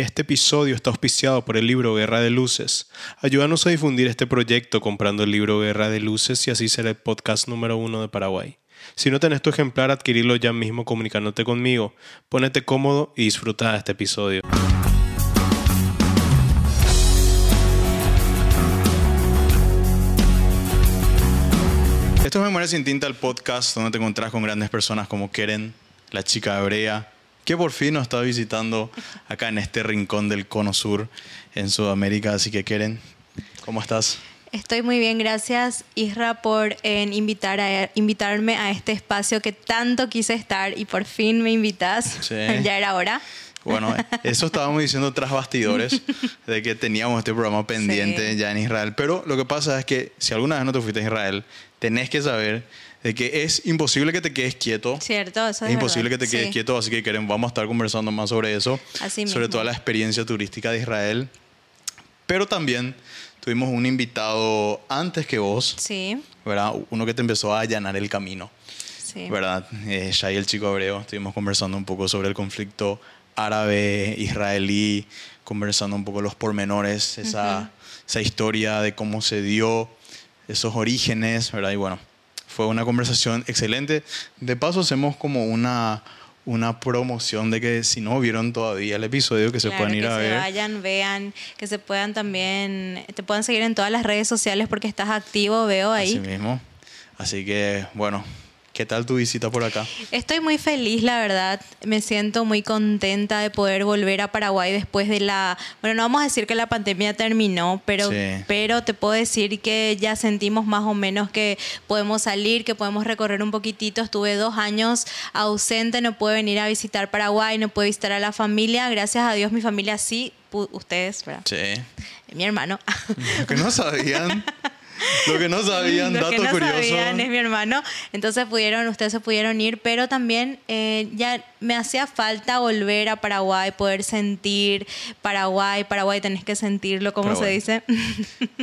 Este episodio está auspiciado por el libro Guerra de Luces. Ayúdanos a difundir este proyecto comprando el libro Guerra de Luces y así ser el podcast número uno de Paraguay. Si no tenés tu ejemplar, adquirirlo ya mismo comunicándote conmigo. Pónete cómodo y disfruta de este episodio. Esto es Memoria sin Tinta, el podcast donde te encontrás con grandes personas como Keren, la chica hebrea, que por fin nos está visitando acá en este rincón del Cono Sur en Sudamérica. Así que Keren, ¿cómo estás? Estoy muy bien, gracias Isra por invitar a, invitarme a este espacio que tanto quise estar y por fin me invitas. ya era hora. Bueno, eso estábamos diciendo tras bastidores, de que teníamos este programa pendiente ya en Israel. Pero lo que pasa es que si alguna vez no te fuiste a Israel, tenés que saber de que es imposible que te quedes quieto. Cierto, eso es, imposible que te quedes quieto, así que queremos, vamos a estar conversando más sobre eso, así sobre toda la experiencia turística de Israel. Pero también tuvimos un invitado antes que vos, sí. ¿verdad? Uno que te empezó a allanar el camino, sí. ¿verdad? Eh, Shai, el chico hebreo, estuvimos conversando un poco sobre el conflicto árabe-israelí, conversando un poco los pormenores, esa, esa historia de cómo se dio, esos orígenes, ¿verdad? Y bueno, fue una conversación excelente. De paso, hacemos como una, una promoción de que si no vieron todavía el episodio, que se puedan ir a ver. Que se vayan, vean, que se puedan también, te puedan seguir en todas las redes sociales porque estás activo, veo ahí. Así mismo. Así que, bueno, ¿Qué tal tu visita por acá? Estoy muy feliz, la verdad. Me siento muy contenta de poder volver a Paraguay después de la... Bueno, no vamos a decir que la pandemia terminó, pero, pero te puedo decir que ya sentimos más o menos que podemos salir, que podemos recorrer un poquitito. Estuve dos años ausente, no pude venir a visitar Paraguay, no pude visitar a la familia. Gracias a Dios mi familia sí, ustedes, ¿verdad? Sí. Mi hermano. Que no sabían. Lo que no sabían, Lo que no Sabían, es mi hermano. Entonces pudieron, ustedes se pudieron ir, pero también eh, ya me hacía falta volver a Paraguay, poder sentir Paraguay. Paraguay tenés que sentirlo, como se dice.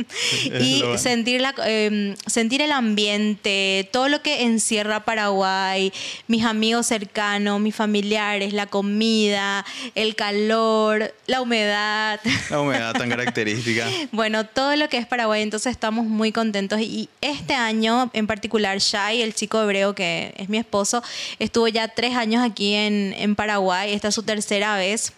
y sentir, la, em, sentir el ambiente, todo lo que encierra Paraguay, mis amigos cercanos, mis familiares, la comida, el calor, la humedad. La humedad tan característica. bueno, todo lo que es Paraguay, entonces estamos muy contentos. Y este año en particular, Shai, el chico hebreo que es mi esposo, estuvo ya tres años aquí en, en Paraguay. Esta es su tercera vez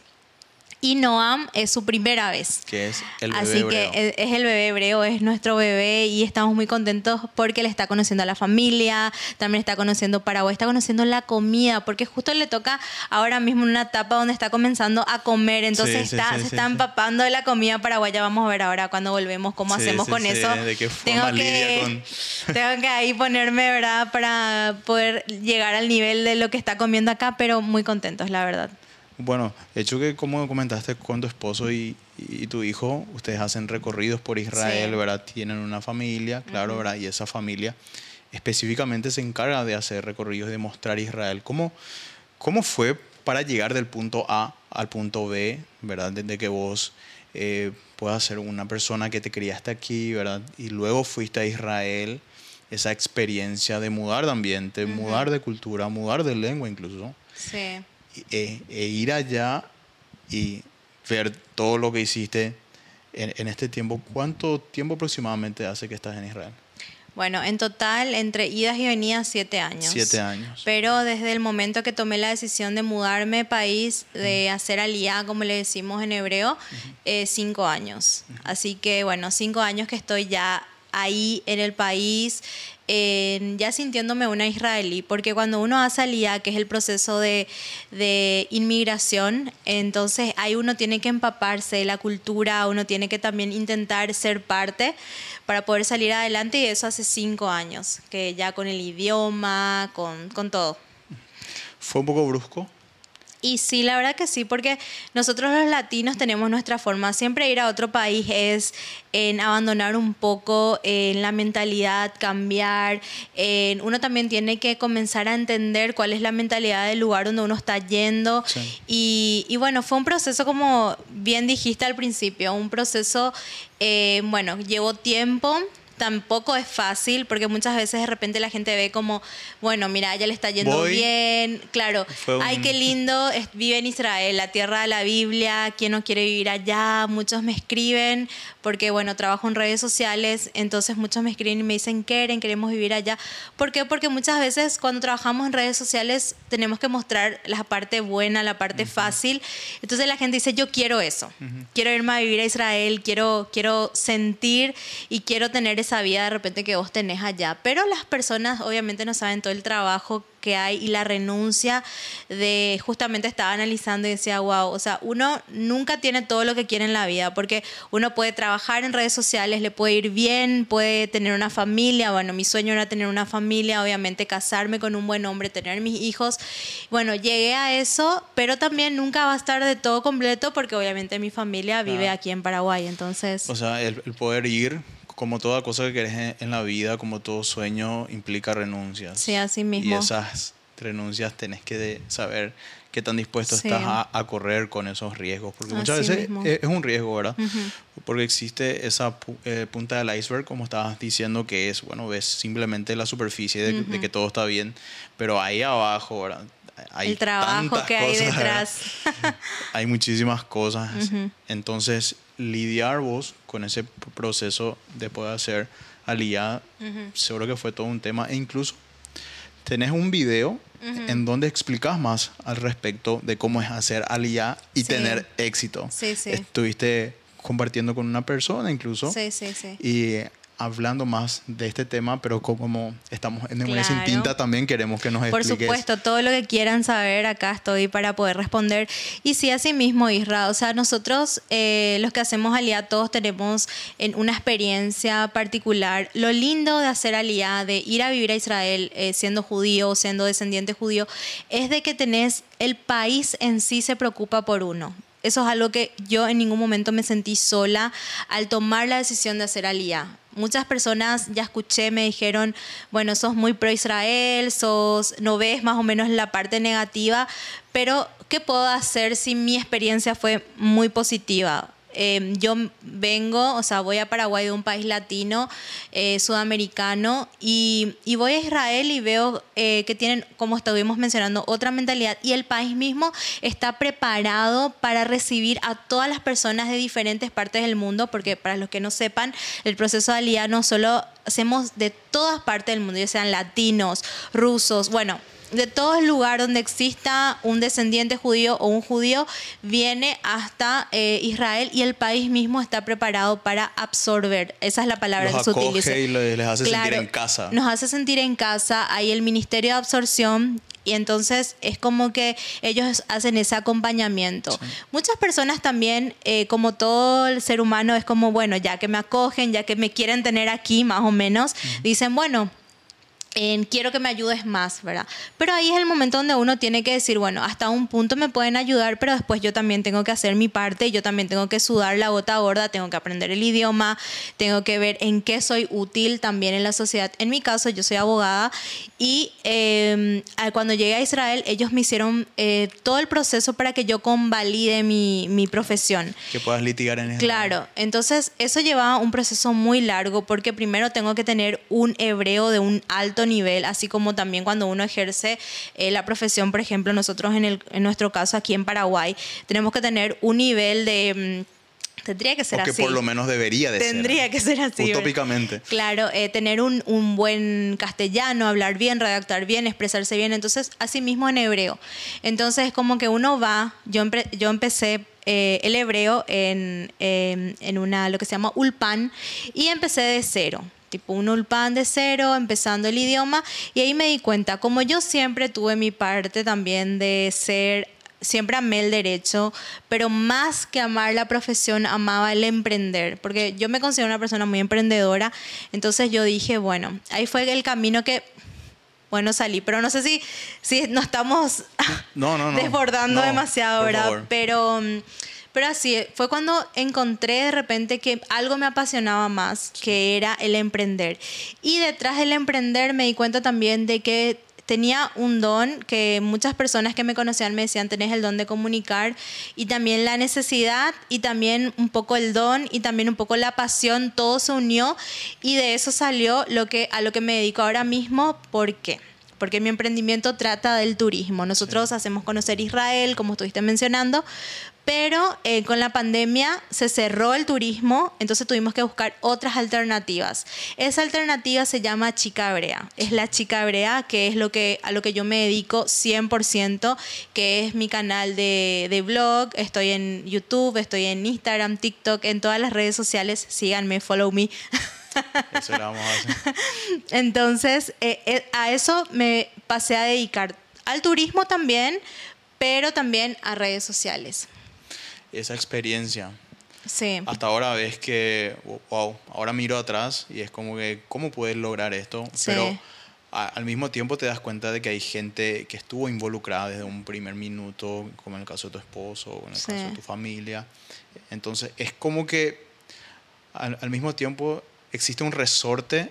y Noam es su primera vez. Que es el bebé Así que es, el bebé hebreo, es nuestro bebé y estamos muy contentos porque le está conociendo a la familia, también está conociendo Paraguay, está conociendo la comida, porque justo le toca ahora mismo una etapa donde está comenzando a comer, entonces está, se está empapando de la comida paraguaya. Vamos a ver ahora cuando volvemos cómo hacemos con eso. De tengo que, tengo que ahí ponerme, ¿verdad? Para poder llegar al nivel de lo que está comiendo acá, pero muy contentos, la verdad. Bueno, hecho que como comentaste con tu esposo y, tu hijo, ustedes hacen recorridos por Israel, ¿verdad? Tienen una familia, claro, ¿verdad? Y esa familia específicamente se encarga de hacer recorridos, de mostrar Israel. ¿Cómo, cómo fue para llegar del punto A al punto B, ¿verdad? Desde que vos eh, puedas ser una persona que te criaste aquí, ¿verdad? Y luego fuiste a Israel, esa experiencia de mudar de ambiente, mudar de cultura, mudar de lengua incluso. Sí e, e, ir allá y ver todo lo que hiciste en, este tiempo. ¿Cuánto tiempo aproximadamente hace que estás en Israel? Bueno, en total, entre idas y venidas, siete años. Siete años. Pero desde el momento que tomé la decisión de mudarme de país, de hacer aliyah, como le decimos en hebreo, eh, cinco años. Así que, bueno, cinco años que estoy ya ahí en el país, ya sintiéndome una israelí, porque cuando uno hace alía, que es el proceso de, inmigración, entonces ahí uno tiene que empaparse de la cultura, uno tiene que también intentar ser parte para poder salir adelante y eso hace cinco años, que ya con el idioma, con, con todo. ¿Fue un poco brusco? Y sí, la verdad que sí, porque nosotros los latinos tenemos nuestra forma. Siempre ir a otro país es en abandonar un poco en la mentalidad, cambiar. En, uno también tiene que comenzar a entender cuál es la mentalidad del lugar donde uno está yendo. Y, y, bueno, fue un proceso como bien dijiste al principio, un proceso, eh, bueno, llevó tiempo tampoco es fácil porque muchas veces de repente la gente ve como, bueno, mira, ya le está yendo bien, claro, ay, qué lindo, vive en Israel, la tierra de la Biblia, ¿quién no quiere vivir allá? Muchos me escriben porque, bueno, trabajo en redes sociales, entonces muchos me escriben y me dicen, quieren, queremos vivir allá. ¿Por qué? Porque muchas veces cuando trabajamos en redes sociales tenemos que mostrar la parte buena, la parte fácil, entonces la gente dice, yo quiero eso, quiero irme a vivir a Israel, quiero, quiero sentir y quiero tener esa vida de repente que vos tenés allá. Pero las personas obviamente no saben todo el trabajo que hay y la renuncia de justamente estaba analizando y decía, wow, o sea, uno nunca tiene todo lo que quiere en la vida porque uno puede trabajar en redes sociales, le puede ir bien, puede tener una familia, bueno, mi sueño era tener una familia, obviamente casarme con un buen hombre, tener mis hijos. Bueno, llegué a eso, pero también nunca va a estar de todo completo porque obviamente mi familia vive aquí en Paraguay, entonces... O sea, el, el poder ir como toda cosa que querés en la vida, como todo sueño, implica renuncias. Sí, así mismo. Y esas renuncias tenés que saber qué tan dispuesto estás a, correr con esos riesgos. Porque muchas veces es, un riesgo, ¿verdad? Porque existe esa eh, punta del iceberg, como estabas diciendo, que es, bueno, ves simplemente la superficie de, que todo está bien, pero ahí abajo, ¿verdad? Hay El trabajo que hay detrás. hay muchísimas cosas. Entonces, lidiar vos con ese proceso de poder hacer aliada, seguro que fue todo un tema. E incluso tenés un video en donde explicas más al respecto de cómo es hacer aliada y tener éxito. Sí, sí. Estuviste compartiendo con una persona incluso. Sí, sí, sí. Y hablando más de este tema, pero como estamos en claro. sin tinta también queremos que nos expliques. Por supuesto, todo lo que quieran saber, acá estoy para poder responder. Y sí, así mismo, Isra, o sea, nosotros eh, los que hacemos Alía, todos tenemos en una experiencia particular. Lo lindo de hacer Alía, de ir a vivir a Israel eh, siendo judío, siendo descendiente judío, es de que tenés, el país en sí se preocupa por uno. Eso es algo que yo en ningún momento me sentí sola al tomar la decisión de hacer alía. Muchas personas ya escuché, me dijeron, bueno, sos muy pro Israel, sos, no ves más o menos la parte negativa, pero ¿qué puedo hacer si mi experiencia fue muy positiva? Em, yo vengo, o sea, voy a Paraguay de un país latino, eh, sudamericano, y, voy a Israel y veo eh, que tienen, como estuvimos mencionando, otra mentalidad. Y el país mismo está preparado para recibir a todas las personas de diferentes partes del mundo, porque para los que no sepan, el proceso de alía no solo hacemos de todas partes del mundo, ya sean latinos, rusos, bueno, de todo el lugar donde exista un descendiente judío o un judío, viene hasta eh, Israel y el país mismo está preparado para absorber. Esa es la palabra que se utiliza. Y les hace sentir en casa. Nos hace sentir en casa. Hay el Ministerio de Absorción y entonces es como que ellos hacen ese acompañamiento. Muchas personas también, eh, como todo el ser humano, es como, bueno, ya que me acogen, ya que me quieren tener aquí más o menos, dicen, bueno, quiero que me ayudes más, ¿verdad? Pero ahí es el momento donde uno tiene que decir, bueno, hasta un punto me pueden ayudar, pero después yo también tengo que hacer mi parte, yo también tengo que sudar la gota gorda, tengo que aprender el idioma, tengo que ver en qué soy útil también en la sociedad. En mi caso, yo soy abogada y em, cuando llegué a Israel, ellos me hicieron eh, todo el proceso para que yo convalide mi, mi profesión. Que puedas litigar en Israel. Claro, entonces eso llevaba un proceso muy largo porque primero tengo que tener un hebreo de un alto nivel, así como también cuando uno ejerce eh, la profesión, por ejemplo, nosotros en, el, en nuestro caso aquí en Paraguay, tenemos que tener un nivel de... Mm, tendría que ser o que así. por lo menos debería de ser. Tendría que ser así. Utópicamente. Claro, eh, tener un, un, buen castellano, hablar bien, redactar bien, expresarse bien. Entonces, así mismo en hebreo. Entonces, como que uno va, yo, yo empecé eh, el hebreo en, en una, lo que se llama ulpan y empecé de cero tipo un ulpan de cero, empezando el idioma, y ahí me di cuenta, como yo siempre tuve mi parte también de ser siempre amé el derecho, pero más que amar la profesión, amaba el emprender, porque yo me considero una persona muy emprendedora, entonces yo dije, bueno, ahí fue el camino que, bueno, salí, pero no sé si, si nos estamos desbordando demasiado, ¿verdad? Pero... Mm, pero así, fue cuando encontré de repente que algo me apasionaba más, que era el emprender. Y detrás del emprender me di cuenta también de que tenía un don que muchas personas que me conocían me decían, tenés el don de comunicar y también la necesidad y también un poco el don y también un poco la pasión, todo se unió y de eso salió lo que, a lo que me dedico ahora mismo. ¿Por qué? porque mi emprendimiento trata del turismo. Nosotros hacemos conocer Israel, como estuviste mencionando, pero eh, con la pandemia se cerró el turismo, entonces tuvimos que buscar otras alternativas. Esa alternativa se llama Chica Hebrea. Es la Chica Hebrea, que es lo que, a lo que yo me dedico 100%, que es mi canal de, de blog. Estoy en YouTube, estoy en Instagram, TikTok, en todas las redes sociales. Síganme, follow me. Eso lo vamos a hacer. Entonces, eh, eh, a eso me pasé a dedicar. Al turismo también, pero también a redes sociales. Esa experiencia. Sí. Hasta ahora ves que, wow, ahora miro atrás y es como que, ¿cómo puedes lograr esto? Pero al mismo tiempo te das cuenta de que hay gente que estuvo involucrada desde un primer minuto, como en el caso de tu esposo, o en el caso de tu familia. Entonces, es como que al, al mismo tiempo existe un resorte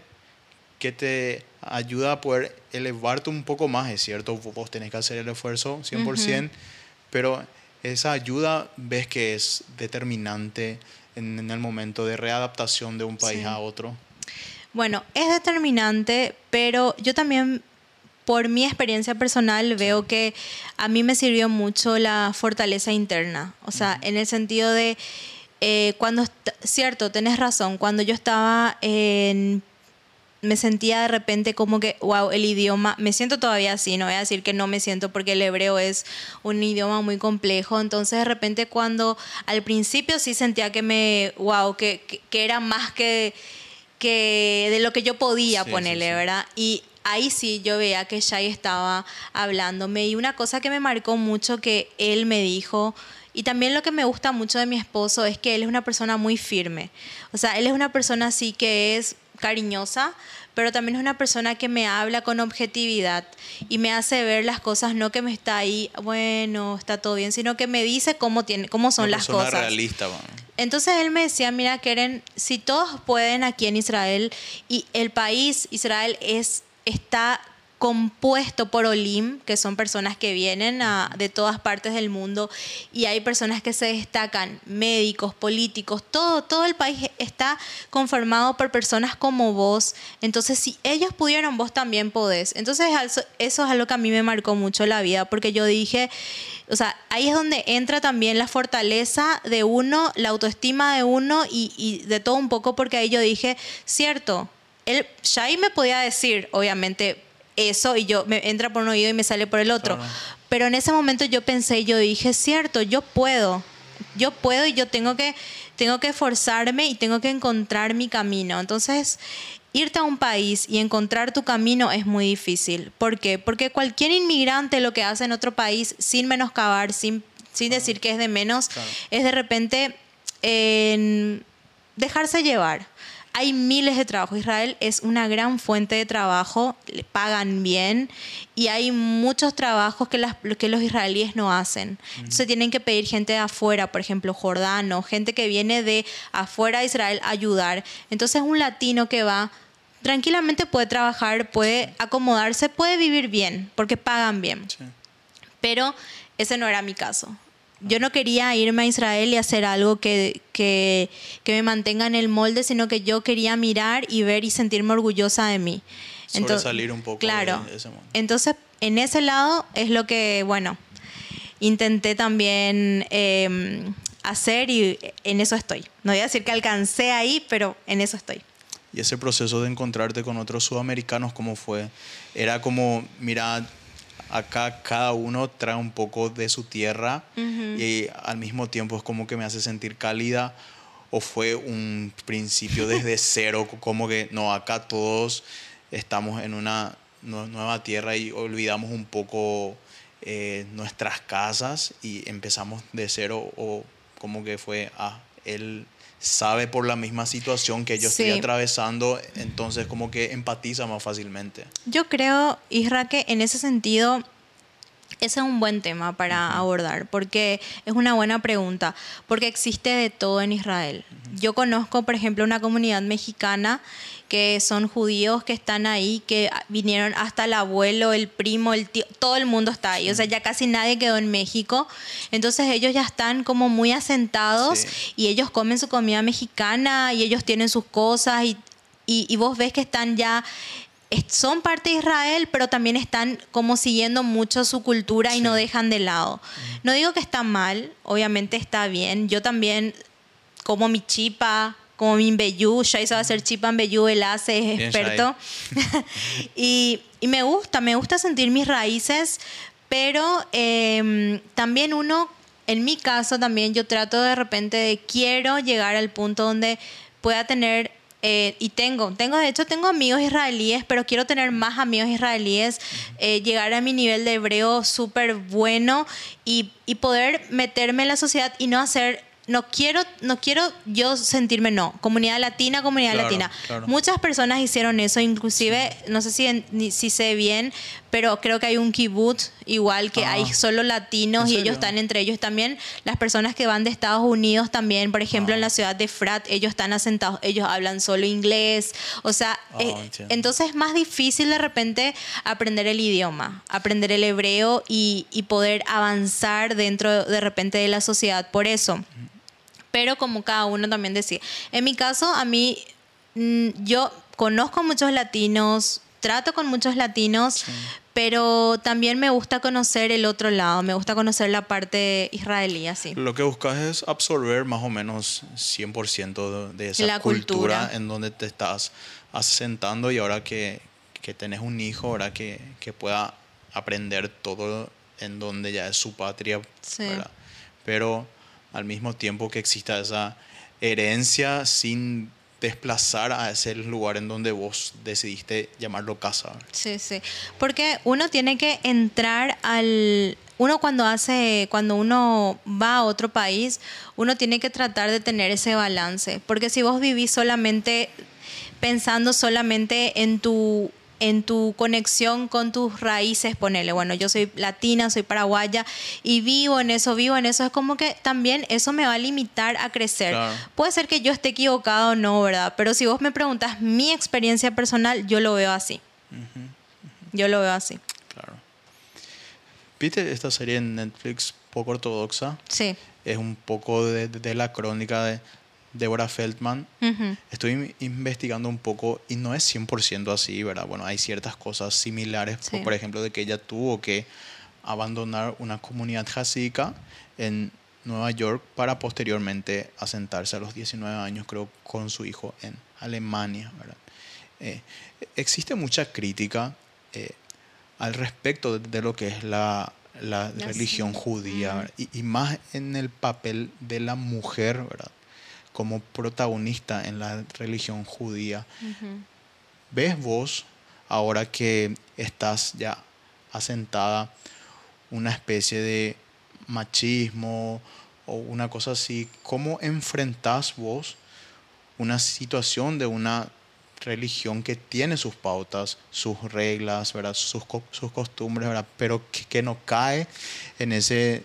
que te ayuda a poder elevarte un poco más, es cierto, vos tenés que hacer el esfuerzo 100%, pero esa ayuda ves que es determinante en, el momento de readaptación de un país a otro. Bueno, es determinante, pero yo también por mi experiencia personal veo que a mí me sirvió mucho la fortaleza interna, o sea, en el sentido de eh, cuando, cierto, tenés razón, cuando yo estaba en me sentía de repente como que, wow, el idioma, me siento todavía así, no voy a decir que no me siento porque el hebreo es un idioma muy complejo, entonces de repente cuando al principio sí sentía que me, wow, que, que, era más que, que de lo que yo podía ponerle, ¿verdad? Y ahí sí yo veía que Shai estaba hablándome y una cosa que me marcó mucho que él me dijo, y también lo que me gusta mucho de mi esposo es que él es una persona muy firme. O sea, él es una persona así que es cariñosa, pero también es una persona que me habla con objetividad y me hace ver las cosas, no que me está ahí, bueno, está todo bien, sino que me dice cómo, tiene, cómo son las cosas. realista, Entonces él me decía, mira, Keren, si todos pueden aquí en Israel y el país, Israel, es, está compuesto por Olim, que son personas que vienen de todas partes del mundo y hay personas que se destacan, médicos, políticos, todo, todo el país está conformado por personas como vos. Entonces, si ellos pudieron, vos también podés. Entonces, eso es algo que a mí me marcó mucho la vida, porque yo dije, o sea, ahí es donde entra también la fortaleza de uno, la autoestima de uno y, de todo un poco, porque ahí yo dije, cierto, él, Shai me podía decir, obviamente, eso y yo me entra por un oído y me sale por el otro. Pero en ese momento yo pensé, yo dije, cierto, yo puedo. Yo puedo y yo tengo que tengo que esforzarme y tengo que encontrar mi camino. Entonces, irte a un país y encontrar tu camino es muy difícil. ¿Por qué? Porque cualquier inmigrante lo que hace en otro país, sin menoscabar, sin, sin decir que es de menos, es de repente dejarse llevar hay miles de trabajos. Israel es una gran fuente de trabajo, le pagan bien y hay muchos trabajos que, las, que los israelíes no hacen. Entonces tienen que pedir gente de afuera, por ejemplo, jordano, gente que viene de afuera de Israel a ayudar. Entonces un latino que va tranquilamente puede trabajar, puede acomodarse, puede vivir bien, porque pagan bien. Pero ese no era mi caso yo no quería irme a Israel y hacer algo que, que, me mantenga en el molde, sino que yo quería mirar y ver y sentirme orgullosa de mí. Entonces, salir un poco claro, de ese molde. Entonces, en ese lado es lo que, bueno, intenté también em, hacer y en eso estoy. No voy a decir que alcancé ahí, pero en eso estoy. ¿Y ese proceso de encontrarte con otros sudamericanos, cómo fue? Era como, mira, acá cada uno trae un poco de su tierra y al mismo tiempo es como que me hace sentir cálida o fue un principio desde cero, como que no, acá todos estamos en una nueva tierra y olvidamos un poco eh, nuestras casas y empezamos de cero o como que fue, ah, él sabe por la misma situación que yo estoy atravesando, entonces como que empatiza más fácilmente. Yo creo, Isra, que en ese sentido Ese es un buen tema para abordar, porque es una buena pregunta, porque existe de todo en Israel. Yo conozco, por ejemplo, una comunidad mexicana que son judíos que están ahí, que vinieron hasta el abuelo, el primo, el tío, todo el mundo está ahí, o sea, ya casi nadie quedó en México, entonces ellos ya están como muy asentados y ellos comen su comida mexicana y ellos tienen sus cosas y, y vos ves que están ya son parte de Israel, pero también están como siguiendo mucho su cultura y no dejan de lado. No digo que está mal, obviamente está bien. Yo también como mi chipa, como mi mbeyú, ya hizo hacer chipa mbeyú, él hace, es experto. y, me gusta, me gusta sentir mis raíces, pero em, también uno, en mi caso también yo trato de repente de quiero llegar al punto donde pueda tener eh, y tengo, tengo, de hecho, tengo amigos israelíes, pero quiero tener más amigos israelíes, eh, llegar a mi nivel de hebreo súper bueno y, y poder meterme en la sociedad y no hacer no quiero, no quiero yo sentirme no. Comunidad latina, comunidad latina. Muchas personas hicieron eso, inclusive, no sé si, si sé bien, pero creo que hay un kibbutz igual que hay ah. solo latinos y ellos están entre ellos también. Las personas que van de Estados Unidos también, por ejemplo, en la ah. ciudad de Frat, ellos están asentados, ellos hablan solo inglés. O sea, ah, eh, entonces es más difícil de repente aprender el idioma, aprender el hebreo y, y poder avanzar dentro de repente de la sociedad. Por eso pero como cada uno también decía. En mi caso, a mí, mm, yo conozco muchos latinos, trato con muchos latinos, pero también me gusta conocer el otro lado, me gusta conocer la parte israelí, así. Lo que buscas es absorber más o menos 100% de esa cultura, en donde te estás asentando y ahora que, que tenés un hijo, ahora que, que pueda aprender todo en donde ya es su patria, Pero al mismo tiempo que exista esa herencia sin desplazar a ese lugar en donde vos decidiste llamarlo casa. Sí, sí. Porque uno tiene que entrar al uno cuando hace cuando uno va a otro país, uno tiene que tratar de tener ese balance, porque si vos vivís solamente pensando solamente en tu en tu conexión con tus raíces, ponele, bueno, yo soy latina, soy paraguaya y vivo en eso, vivo en eso, es como que también eso me va a limitar a crecer. Puede ser que yo esté equivocado o no, ¿verdad? Pero si vos me preguntas mi experiencia personal, yo lo veo así. Yo lo veo así. Claro. ¿Viste esta serie en Netflix poco ortodoxa? Sí. Es un poco de, de la crónica de, Deborah Feldman. Estoy investigando un poco y no es 100% así, ¿verdad? Bueno, hay ciertas cosas similares, por ejemplo, de que ella tuvo que abandonar una comunidad jasídica en Nueva York para posteriormente asentarse a los 19 años, creo, con su hijo en Alemania, ¿verdad? Eh, existe mucha crítica eh, al respecto de, lo que es la, religión judía y, y, más en el papel de la mujer, ¿verdad? Como protagonista en la religión judía. ¿Ves vos, ahora que estás ya asentada, una especie de machismo o una cosa así, cómo enfrentás vos una situación de una religión que tiene sus pautas, sus reglas, ¿verdad? Sus, sus costumbres, ¿verdad? pero que, que, no cae en ese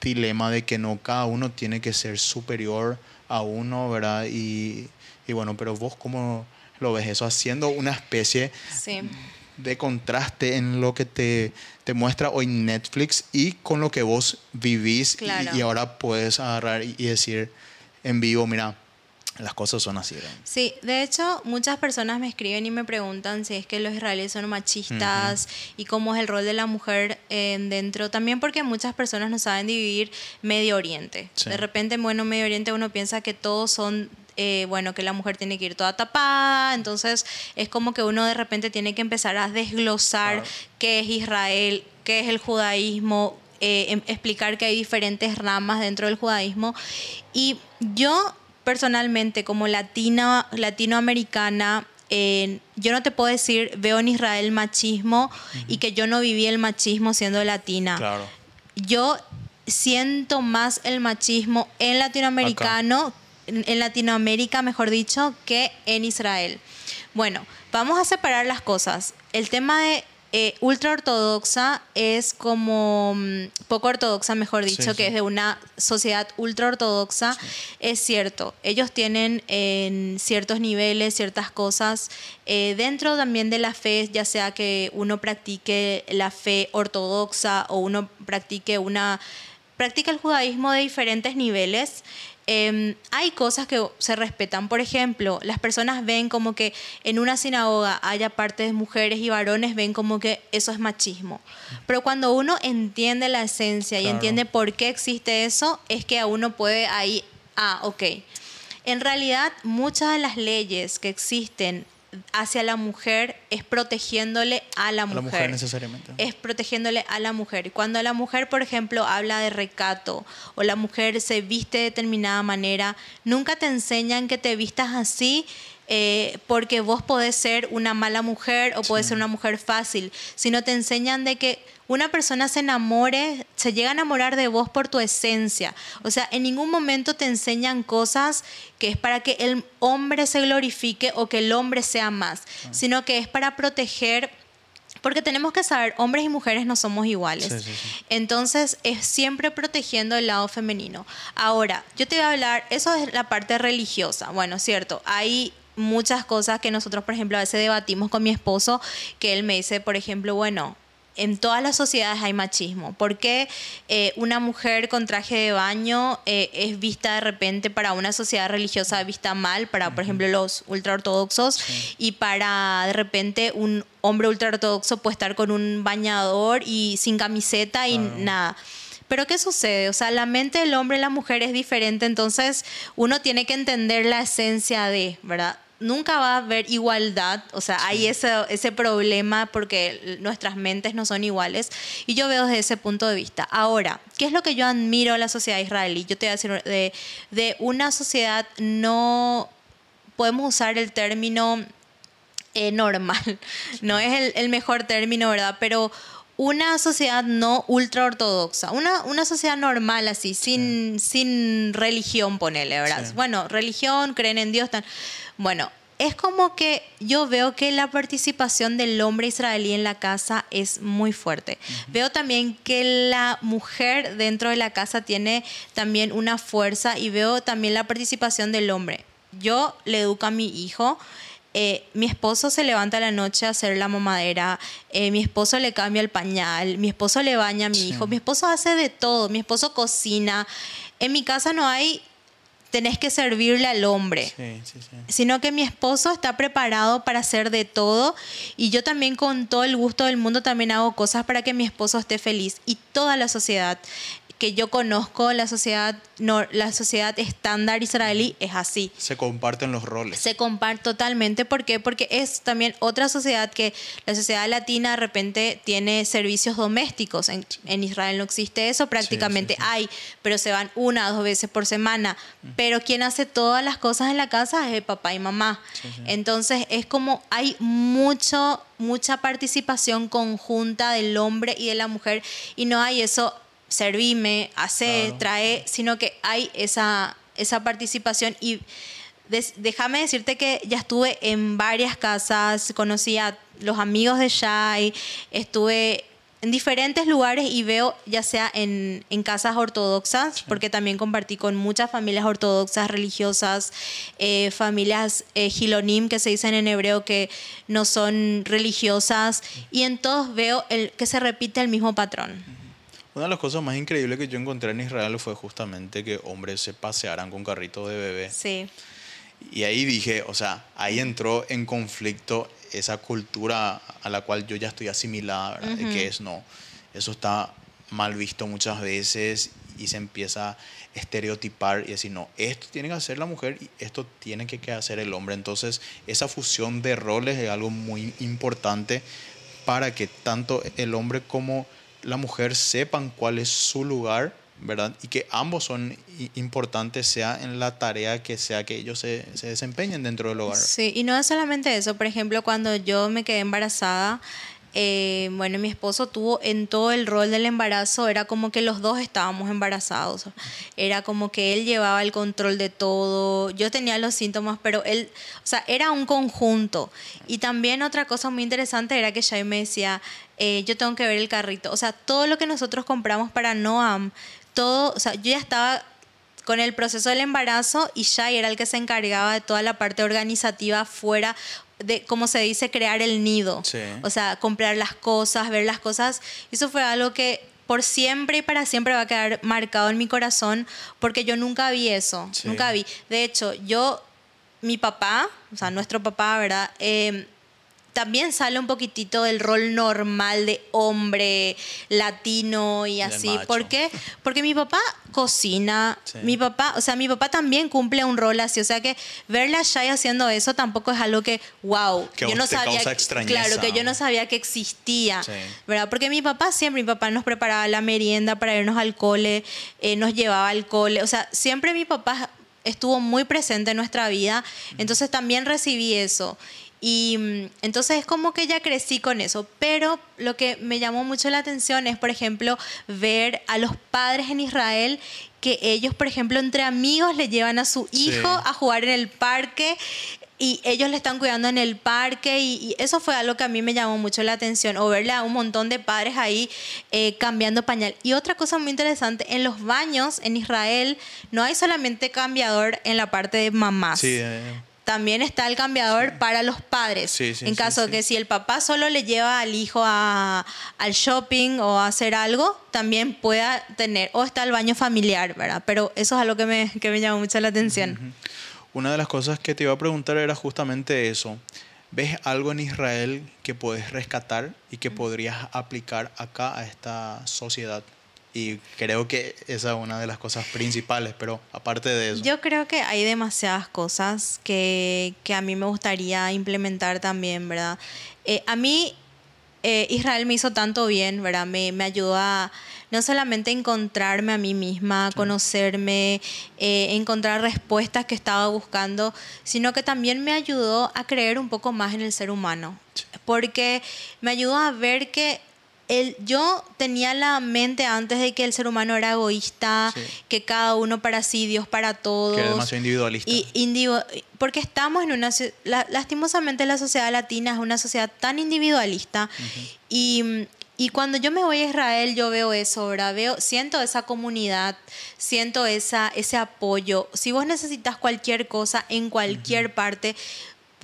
dilema de que no cada uno tiene que ser superior a uno, ¿verdad? Y, bueno, pero vos cómo lo ves eso, haciendo una especie de contraste en lo que te, te, muestra hoy Netflix y con lo que vos vivís y, ahora puedes agarrar y, decir en vivo, mira, las cosas son así. Sí, de hecho, muchas personas me escriben y me preguntan si es que los israelíes son machistas y cómo es el rol de la mujer dentro. También porque muchas personas no saben dividir Medio Oriente. De repente, bueno, Medio Oriente uno piensa que todos son eh, bueno, que la mujer tiene que ir toda tapada, entonces es como que uno de repente tiene que empezar a desglosar qué es Israel, qué es el judaísmo, eh, em, explicar que hay diferentes ramas dentro del judaísmo. Y yo personalmente como latina, latinoamericana, yo no te puedo decir, veo en Israel machismo y que yo no viví el machismo siendo latina. Yo siento más el machismo en latinoamericano, en Latinoamérica, mejor dicho, que en Israel. Bueno, vamos a separar las cosas. El tema de eh, ultra ortodoxa es como mm, poco ortodoxa, mejor dicho, que es de una sociedad ultra ortodoxa. Es cierto, ellos tienen en ciertos niveles, ciertas cosas eh, dentro también de la fe, ya sea que uno practique la fe ortodoxa o uno practique una practica el judaísmo de diferentes niveles. Em, hay cosas que se respetan. Por ejemplo, las personas ven como que en una sinagoga haya partes de mujeres y varones, ven como que eso es machismo. Pero cuando uno entiende la esencia y entiende por qué existe eso, es que a uno puede ahí, ah, ok. En realidad, muchas de las leyes que existen hacia la mujer es protegiéndole a la mujer. A la mujer necesariamente. Es protegiéndole a la mujer. Cuando la mujer, por ejemplo, habla de recato o la mujer se viste de determinada manera, nunca te enseñan que te vistas así eh, porque vos podés ser una mala mujer o podés ser una mujer fácil, sino te enseñan de que una persona se enamore, se llega a enamorar de vos por tu esencia. O sea, en ningún momento te enseñan cosas que es para que el hombre se glorifique o que el hombre sea más, ah. sino que es para proteger porque tenemos que saber, hombres y mujeres no somos iguales. Entonces, es siempre protegiendo el lado femenino. Ahora, yo te voy a hablar, eso es la parte religiosa. Bueno, cierto, hay muchas cosas que nosotros, por ejemplo, a veces debatimos con mi esposo, que él me dice, por ejemplo, bueno, en todas las sociedades hay machismo. ¿Por qué eh, una mujer con traje de baño eh, es vista de repente para una sociedad religiosa vista mal, para por ejemplo los ultraortodoxos, y para de repente un hombre ultraortodoxo puede estar con un bañador y sin camiseta y nada? Pero ¿qué sucede? O sea, la mente del hombre y la mujer es diferente, entonces uno tiene que entender la esencia de, ¿verdad? Nunca va a haber igualdad, o sea, hay ese, ese problema porque nuestras mentes no son iguales y yo veo desde ese punto de vista. Ahora, ¿qué es lo que yo admiro de la sociedad israelí? Yo te voy a decir, de, de una sociedad no podemos usar el término eh, normal, no es el, el mejor término, ¿verdad? Pero una sociedad no ultra ortodoxa, una, una sociedad normal así, sin, sin religión, ponele, ¿verdad? Bueno, religión, creen en Dios, tan... Bueno, es como que yo veo que la participación del hombre israelí en la casa es muy fuerte. Veo también que la mujer dentro de la casa tiene también una fuerza y veo también la participación del hombre. Yo le educo a mi hijo eh, mi esposo se levanta a la noche a hacer la mamadera, eh, mi esposo le cambia el pañal, mi esposo le baña a mi hijo, mi esposo hace de todo, mi esposo cocina. En mi casa no hay tenés que servirle al hombre, sino que mi esposo está preparado para hacer de todo y yo también con todo el gusto del mundo también hago cosas para que mi esposo esté feliz y toda la sociedad que yo conozco, la sociedad, no, la sociedad estándar israelí es así. Se comparten los roles. Se comparte totalmente. ¿Por qué? Porque es también otra sociedad que la sociedad latina de repente tiene servicios domésticos. En, Israel no existe eso, prácticamente hay, pero se van una o dos veces por semana. Pero quien hace todas las cosas en la casa es el papá y mamá. Entonces es como hay mucho, mucha participación conjunta del hombre y de la mujer y no hay eso servime, hace, trae, sino que hay esa, esa participación. Y déjame decirte que ya estuve en varias casas, conocí a los amigos de Shai, estuve en diferentes lugares y veo ya sea en, casas ortodoxas, porque también compartí con muchas familias ortodoxas religiosas, eh, familias eh, gilonim que se dicen en hebreo que no son religiosas, y en todos veo el, que se repite el mismo patrón. Una de las cosas más increíbles que yo encontré en Israel fue justamente que hombres se pasearan con carritos de bebé. Sí. Y ahí dije, o sea, ahí entró en conflicto esa cultura a la cual yo ya estoy asimilada, ¿verdad? que es no, eso está mal visto muchas veces y se empieza a estereotipar y decir, no, esto tiene que hacer la mujer y esto tiene que hacer el hombre. Entonces, esa fusión de roles es algo muy importante para que tanto el hombre como la mujer sepan cuál es su lugar, ¿verdad? Y que ambos son importantes, sea en la tarea que sea que ellos se, se desempeñen dentro del hogar. Sí, y no es solamente eso. Por ejemplo, cuando yo me quedé embarazada, eh, bueno, mi esposo tuvo en todo el rol del embarazo, era como que los dos estábamos embarazados, era como que él llevaba el control de todo, yo tenía los síntomas, pero él, o sea, era un conjunto. Y también otra cosa muy interesante era que Shai me decía, eh, yo tengo que ver el carrito, o sea, todo lo que nosotros compramos para Noam, todo, o sea, yo ya estaba con el proceso del embarazo y Shai era el que se encargaba de toda la parte organizativa fuera de, como se dice, crear el nido. O sea, comprar las cosas, ver las cosas. Eso fue algo que por siempre y para siempre va a quedar marcado en mi corazón porque yo nunca vi eso. Nunca vi. De hecho, yo, mi papá, o sea, nuestro papá, ¿verdad? Eh, también sale un poquitito del rol normal de hombre latino y así. ¿Por qué? Porque mi papá cocina, mi papá, o sea, mi papá también cumple un rol así, o sea que verla Shai haciendo eso tampoco es algo que, wow, que yo no sabía, claro, que yo no sabía que existía, ¿verdad? Porque mi papá siempre, mi papá nos preparaba la merienda para irnos al cole, eh, nos llevaba al cole, o sea, siempre mi papá estuvo muy presente en nuestra vida, entonces también recibí eso. Y mm, entonces es como que ya crecí con eso. Pero lo que me llamó mucho la atención es, por ejemplo, ver a los padres en Israel que ellos, por ejemplo, entre amigos le llevan a su hijo a jugar en el parque y ellos le están cuidando en el parque y, eso fue algo que a mí me llamó mucho la atención, o verle a un montón de padres ahí eh, cambiando pañal. Y otra cosa muy interesante, en los baños en Israel no hay solamente cambiador en la parte de mamás. Sí, eh, también está el cambiador para los padres. en caso que si el papá solo le lleva al hijo a, al shopping o a hacer algo, también pueda tener, o está el baño familiar, ¿verdad? Pero eso es algo que me, que me llamó mucho la atención. Una de las cosas que te iba a preguntar era justamente eso. ¿Ves algo en Israel que puedes rescatar y que podrías aplicar acá a esta sociedad? Y creo que esa es una de las cosas principales, pero aparte de eso. Yo creo que hay demasiadas cosas que, que a mí me gustaría implementar también, ¿verdad? Eh, a mí eh, Israel me hizo tanto bien, ¿verdad? Me, me ayudó a no solamente encontrarme a mí misma, conocerme, eh, encontrar respuestas que estaba buscando, sino que también me ayudó a creer un poco más en el ser humano. Porque me ayudó a ver que el, yo tenía la mente antes de que el ser humano era egoísta, que cada uno para sí, Dios para todos. Que era demasiado individualista. Y porque estamos en una... lastimosamente la sociedad latina es una sociedad tan individualista y, y, cuando yo me voy a Israel yo veo eso, ahora Veo, siento esa comunidad, siento esa, ese apoyo. Si vos necesitas cualquier cosa en cualquier parte,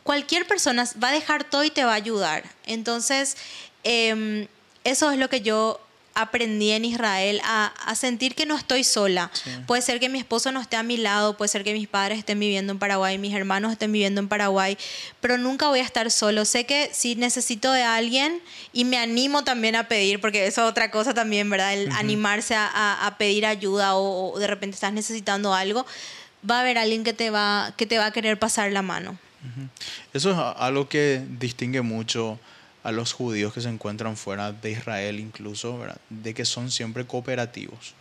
cualquier persona va a dejar todo y te va a ayudar. Entonces... Eh, eso es lo que yo aprendí en Israel a, sentir que no estoy sola. Puede ser que mi esposo no esté a mi lado, puede ser que mis padres estén viviendo en Paraguay, mis hermanos estén viviendo en Paraguay, pero nunca voy a estar solo. Sé que si necesito de alguien y me animo también a pedir, porque eso es otra cosa también, ¿verdad? El animarse a, pedir ayuda o, de repente estás necesitando algo, va a haber alguien que te va, que te va a querer pasar la mano. Eso es algo que distingue mucho a los judíos que se encuentran fuera de Israel incluso, de que son siempre cooperativos.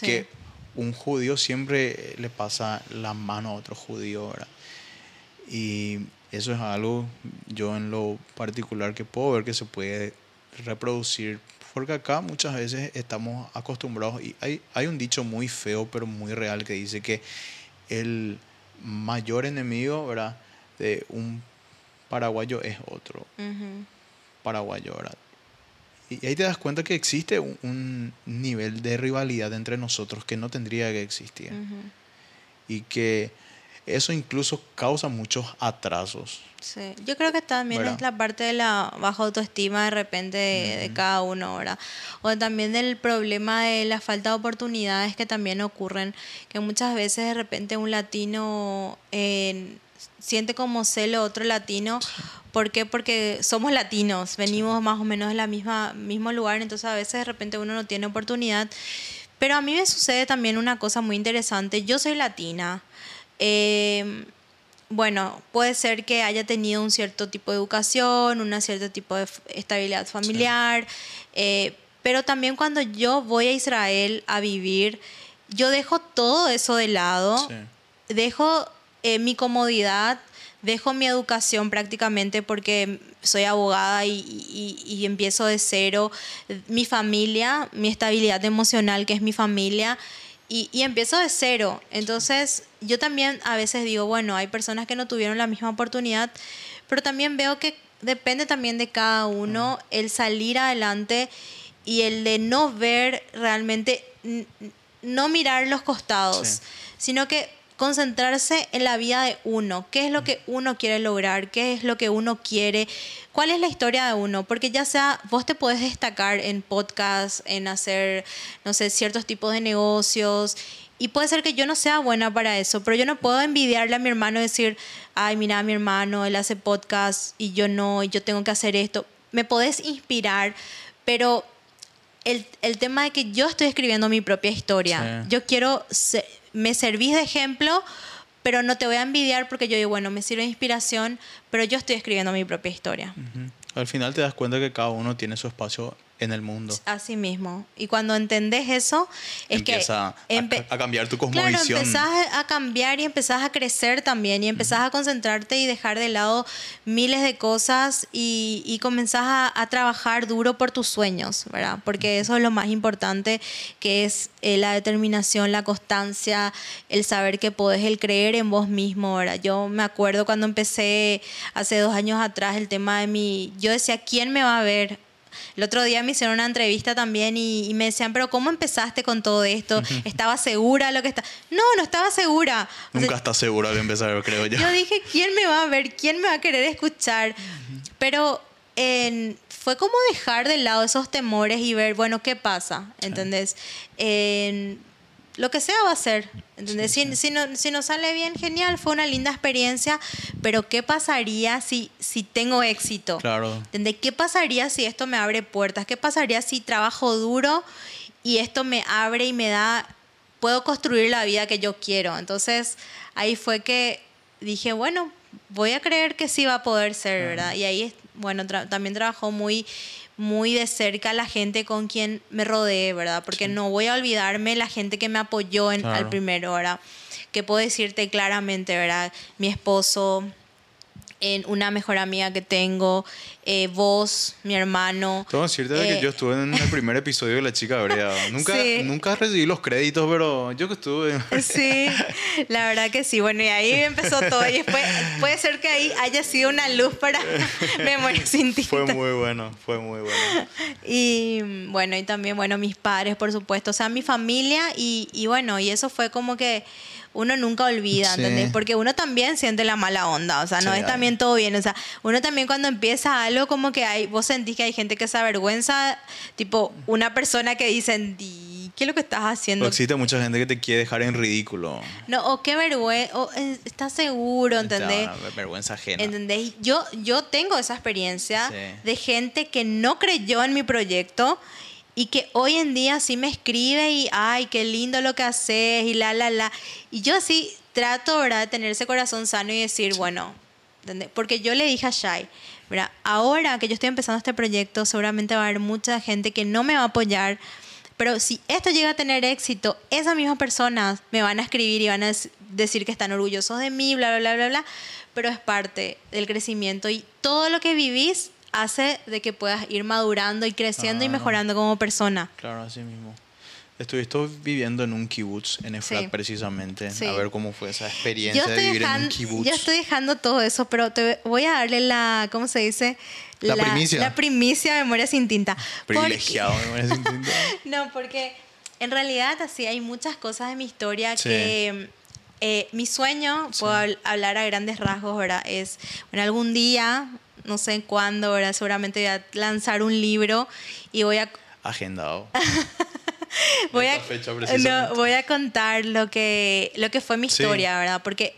Que un judío siempre le pasa la mano a otro judío, ¿verdad? Y eso es algo yo en lo particular que puedo ver que se puede reproducir, porque acá muchas veces estamos acostumbrados, y hay, hay un dicho muy feo pero muy real que dice que el mayor enemigo ¿verdad? de un paraguayo es otro paraguayo, ¿verdad? Y ahí te das cuenta que existe un, nivel de rivalidad entre nosotros que no tendría que existir. Y que eso incluso causa muchos atrasos. Sí, yo creo que también es la parte de la baja autoestima de repente de, cada uno, ¿verdad? O también del problema de la falta de oportunidades que también ocurren, que muchas veces de repente un latino eh, siente como celo otro latino ¿Por qué? Porque somos latinos, venimos más o menos del mismo lugar, entonces a veces de repente uno no tiene oportunidad. Pero a mí me sucede también una cosa muy interesante. Yo soy latina. Em, bueno, puede ser que haya tenido un cierto tipo de educación, un cierto tipo de estabilidad familiar, eh, pero también cuando yo voy a Israel a vivir, yo dejo todo eso de lado, dejo eh, mi comodidad, dejo mi educación prácticamente porque soy abogada y, empiezo de cero. Mi familia, mi estabilidad emocional, que es mi familia, y, y, empiezo de cero. Entonces, yo también a veces digo, bueno, hay personas que no tuvieron la misma oportunidad, pero también veo que depende también de cada uno el salir adelante y el de no ver realmente, no mirar los costados, sino que concentrarse en la vida de uno, qué es lo que uno quiere lograr, qué es lo que uno quiere, cuál es la historia de uno, porque ya sea vos te puedes destacar en podcast, en hacer, no sé, ciertos tipos de negocios, y puede ser que yo no sea buena para eso, pero yo no puedo envidiarle a mi hermano y decir, ay, mira, mi hermano, él hace podcast y yo no, y yo tengo que hacer esto. Me podés inspirar, pero el, el tema de que yo estoy escribiendo mi propia historia, yo quiero me servís de ejemplo, pero no te voy a envidiar porque yo digo, bueno, me sirve de inspiración, pero yo estoy escribiendo mi propia historia. Al final te das cuenta que cada uno tiene su espacio en el mundo. Así mismo. Y cuando entendés eso, es Empieza que... A, a, cambiar tu cosmovisión. Claro, empezás a cambiar y empezás a crecer también y empezás a concentrarte y dejar de lado miles de cosas y, y comenzás a, a, trabajar duro por tus sueños, ¿verdad? Porque eso es lo más importante, que es eh, la determinación, la constancia, el saber que podés, el creer en vos mismo, ¿verdad? Yo me acuerdo cuando empecé hace dos años atrás el tema de mi... Yo decía, ¿quién me va a ver? El otro día me hicieron una entrevista también y, me decían, pero ¿cómo empezaste con todo esto? ¿Estaba segura lo que está? No, no estaba segura. Nunca estás segura de empezar, creo yo. Yo dije, ¿quién me va a ver? ¿Quién me va a querer escuchar? Pero fue como dejar de lado esos temores y ver, bueno, ¿qué pasa? ¿Entendés? Lo que sea va a ser. ¿entendés? si, Si, no, si no sale bien, genial, fue una linda experiencia, pero ¿qué pasaría si, si tengo éxito? Claro. ¿Entendés? ¿Qué pasaría si esto me abre puertas? ¿Qué pasaría si trabajo duro y esto me abre y me da, puedo construir la vida que yo quiero? Entonces ahí fue que dije, bueno, voy a creer que sí va a poder ser, ¿verdad? Y ahí, bueno, también trabajó muy muy de cerca la gente con quien me rodeé, ¿verdad? Porque no voy a olvidarme la gente que me apoyó en, al primero, ¿verdad? Que puedo decirte claramente, ¿verdad? Mi esposo, en una mejor amiga que tengo, eh, vos, mi hermano. Todo decirte que yo eh, estuve en el primer episodio de La Chica Brea. Nunca, nunca recibí los créditos, pero yo que estuve. Sí, la verdad que sí. Bueno, y ahí empezó todo. Y después puede ser que ahí haya sido una luz para Memoria sin tinta. Fue muy bueno, fue muy bueno. Y bueno, y también, bueno, mis padres, por supuesto. O sea, mi familia y, y bueno, y eso fue como que uno nunca olvida, ¿entendés? Porque uno también siente la mala onda, o sea, no es también todo bien, o sea, uno también cuando empieza algo como que hay, vos sentís que hay gente que se avergüenza, tipo una persona que dice, ¿qué es lo que estás haciendo? O existe mucha gente que te quiere dejar en ridículo. No, o qué vergüenza, o eh, estás seguro, ¿entendés? vergüenza ajena. ¿Entendés? Yo, yo tengo esa experiencia de gente que no creyó en mi proyecto y que hoy en día sí me escribe y, ay, qué lindo lo que haces y la, la, la. Y yo así trato, ¿verdad?, de tener ese corazón sano y decir, bueno, porque yo le dije a Shai, ¿verdad? ahora que yo estoy empezando este proyecto, seguramente va a haber mucha gente que no me va a apoyar, pero si esto llega a tener éxito, esas mismas personas me van a escribir y van a decir que están orgullosos de mí, bla, bla, bla, bla, bla, pero es parte del crecimiento y todo lo que vivís hace de que puedas ir madurando y creciendo y mejorando como persona. Claro, así mismo. Estuviste viviendo en un kibutz, en Efrat precisamente. A ver cómo fue esa experiencia de vivir en un kibutz. Ya estoy dejando todo eso, pero te voy a darle la, ¿cómo se dice? La, primicia. La primicia de Memoria sin tinta. Privilegiado Memoria sin tinta. no, porque en realidad así hay muchas cosas de mi historia que... Eh, mi sueño, puedo hablar a grandes rasgos, ¿verdad? Es, bueno, algún día no sé cuándo, ¿verdad? Seguramente voy a lanzar un libro y voy a... Agendado. voy, a, no, voy a contar lo que, lo que fue mi historia, ¿verdad? Porque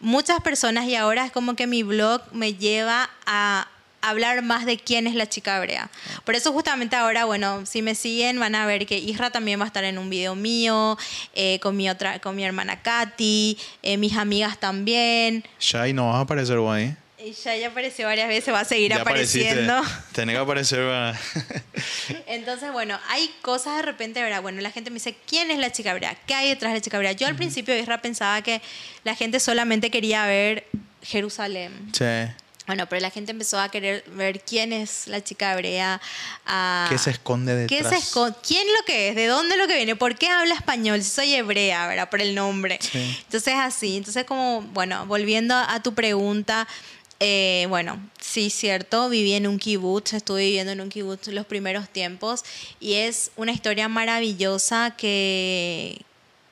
muchas personas y ahora es como que mi blog me lleva a hablar más de quién es la chica brea. Por eso justamente ahora, bueno, si me siguen van a ver que Isra también va a estar en un video mío, eh, con, mi otra, con mi hermana Katy, eh, mis amigas también. Shai, ¿no vas a aparecer ahí? Ya, ya apareció varias veces, va a seguir apareciendo. Tiene que aparecer. Entonces, bueno, hay cosas de repente, ¿verdad? Bueno, la gente me dice, ¿quién es la chica brea? ¿Qué hay detrás de la chica brea? Yo al principio, Isra, pensaba que la gente solamente quería ver Jerusalén. Sí. Bueno, pero la gente empezó a querer ver quién es la chica hebrea. A, ¿Qué se esconde detrás? ¿Qué se esconde? ¿Quién lo que es? ¿De dónde lo que viene? ¿Por qué habla español? Si soy hebrea, ¿verdad? Por el nombre. Sí. Entonces, así. Entonces, como, bueno, volviendo a tu pregunta, eh, bueno, sí, cierto, viví en un kibutz, estuve viviendo en un kibutz los primeros tiempos y es una historia maravillosa que,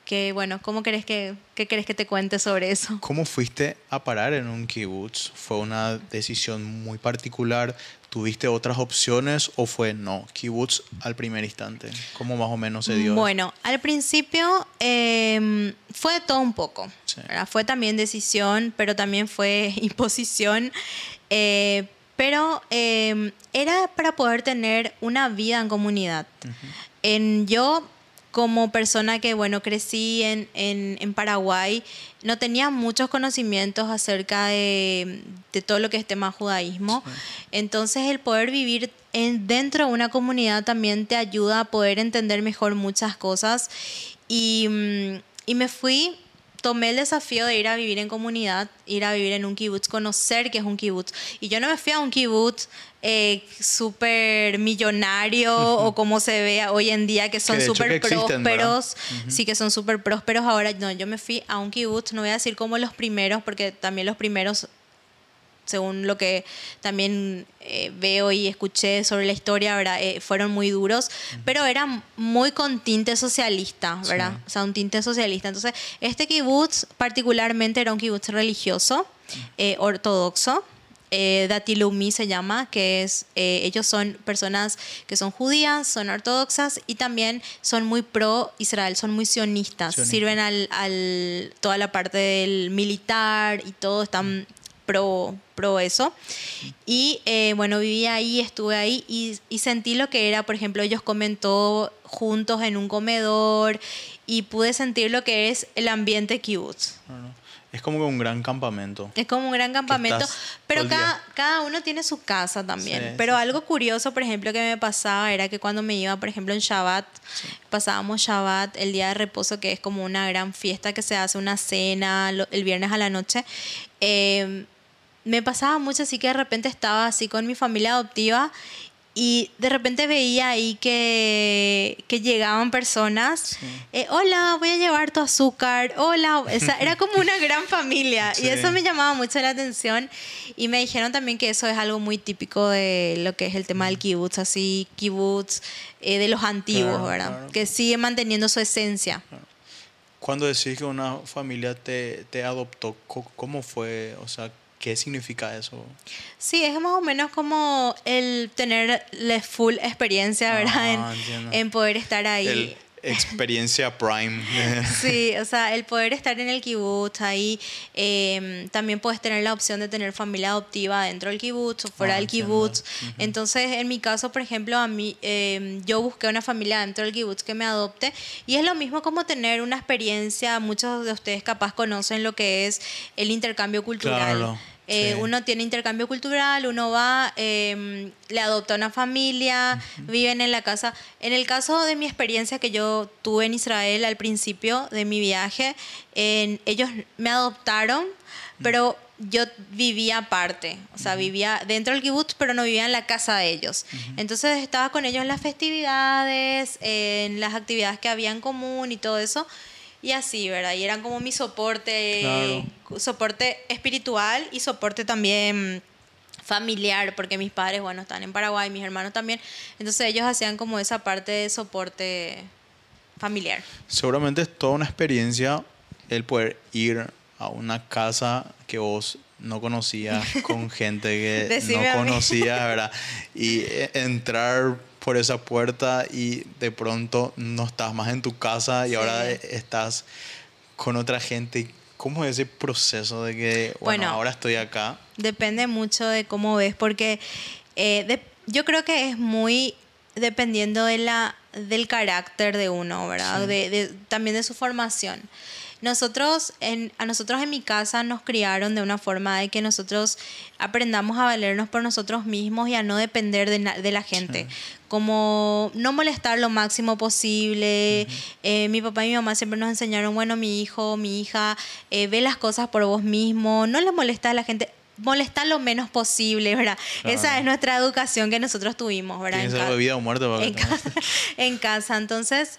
que bueno, ¿cómo querés que, qué querés que te cuente sobre eso? ¿Cómo fuiste a parar en un kibutz? ¿Fue una decisión muy particular? ¿Tuviste otras opciones o fue no, kibutz al primer instante? ¿Cómo más o menos se dio? Bueno, al principio eh, fue todo un poco. Sí. Fue también decisión, pero también fue imposición. Eh, pero eh, era para poder tener una vida en comunidad. En yo como persona que, bueno, crecí en, en, en, Paraguay, no tenía muchos conocimientos acerca de, de todo lo que es tema judaísmo. Sí. Entonces, el poder vivir en, dentro de una comunidad también te ayuda a poder entender mejor muchas cosas. Y, y me fui tomé el desafío de ir a vivir en comunidad, ir a vivir en un kibutz, conocer qué es un kibutz. Y yo no me fui a un kibutz eh, súper millonario o como se ve hoy en día, que son súper prósperos. Uh -huh. Sí, que son súper prósperos. Ahora, no, yo me fui a un kibutz, no voy a decir como los primeros, porque también los primeros según lo que también eh, veo y escuché sobre la historia, ¿verdad? Eh, fueron muy duros, uh -huh. pero era muy con tinte socialista, ¿verdad? Sí. O sea, un tinte socialista. Entonces, este kibutz particularmente era un kibutz religioso, eh, ortodoxo, eh, Datilumi se llama, que es, eh, ellos son personas que son judías, son ortodoxas y también son muy pro Israel, son muy sionistas, Sionista. sirven al, al, toda la parte del militar y todo, están pro, pro eso. Y eh, bueno, viví ahí, estuve ahí y, y, sentí lo que era, por ejemplo, ellos comentó juntos en un comedor y pude sentir lo que es el ambiente kibbutz. Bueno, es como un gran campamento. Es como un gran campamento, pero cada, cada, uno tiene su casa también. Sí, pero sí, algo curioso, por ejemplo, que me pasaba era que cuando me iba, por ejemplo, en Shabbat, pasábamos Shabbat, el día de reposo, que es como una gran fiesta que se hace, una cena el viernes a la noche. Eh, me pasaba mucho así que de repente estaba así con mi familia adoptiva y de repente veía ahí que, que llegaban personas, sí. eh, hola, voy a llevar tu azúcar, hola, o sea, era como una gran familia sí. y eso me llamaba mucho la atención y me dijeron también que eso es algo muy típico de lo que es el tema del kibutz, así, kibutz eh, de los antiguos, claro, ¿verdad? Claro. Que sigue manteniendo su esencia. Claro. Cuando decís que una familia te, te adoptó, ¿cómo fue? O sea, ¿Qué significa eso? Sí, es más o menos como el tener la full experiencia, ¿verdad? Ah, en, en, poder estar ahí. El experiencia prime. sí, o sea, el poder estar en el kibutz ahí. Eh, también puedes tener la opción de tener familia adoptiva dentro del kibutz o fuera ah, del kibutz. Uh -huh. Entonces, en mi caso, por ejemplo, a mí, eh, yo busqué una familia dentro del kibutz que me adopte. Y es lo mismo como tener una experiencia. Muchos de ustedes capaz conocen lo que es el intercambio cultural. Claro. Eh, sí. Uno tiene intercambio cultural, uno va, eh, le adopta una familia, uh -huh. viven en la casa. En el caso de mi experiencia que yo tuve en Israel al principio de mi viaje, ellos me adoptaron, pero yo vivía aparte, o sea, uh -huh. vivía dentro del kibutz, pero no vivía en la casa de ellos. Entonces estaba con ellos en las festividades, en las actividades que había en común y todo eso y así, ¿verdad? Y eran como mi soporte, claro. soporte espiritual y soporte también familiar, porque mis padres, bueno, están en Paraguay, mis hermanos también, entonces ellos hacían como esa parte de soporte familiar. Seguramente es toda una experiencia el poder ir a una casa que vos no conocías con gente que no conocías, ¿verdad? Y e, entrar por esa puerta y de pronto no estás más en tu casa y sí. ahora estás con otra gente. ¿Cómo es ese proceso de que, bueno, bueno ahora estoy acá? Depende mucho de cómo ves, porque eh, de, yo creo que es muy dependiendo de la, del carácter de uno, ¿verdad? Sí. De, de, también de su formación. Nosotros, en, a nosotros en mi casa nos criaron de una forma de que nosotros aprendamos a valernos por nosotros mismos y a no depender de, de la gente. Como no molestar lo máximo posible. Eh, mi papá y mi mamá siempre nos enseñaron, bueno, mi hijo, mi hija, eh, ve las cosas por vos mismo, no le molesta a la gente molestar lo menos posible, ¿verdad? Esa es nuestra educación que nosotros tuvimos, ¿verdad? En, vida o muerte, en, casa, en casa. Entonces,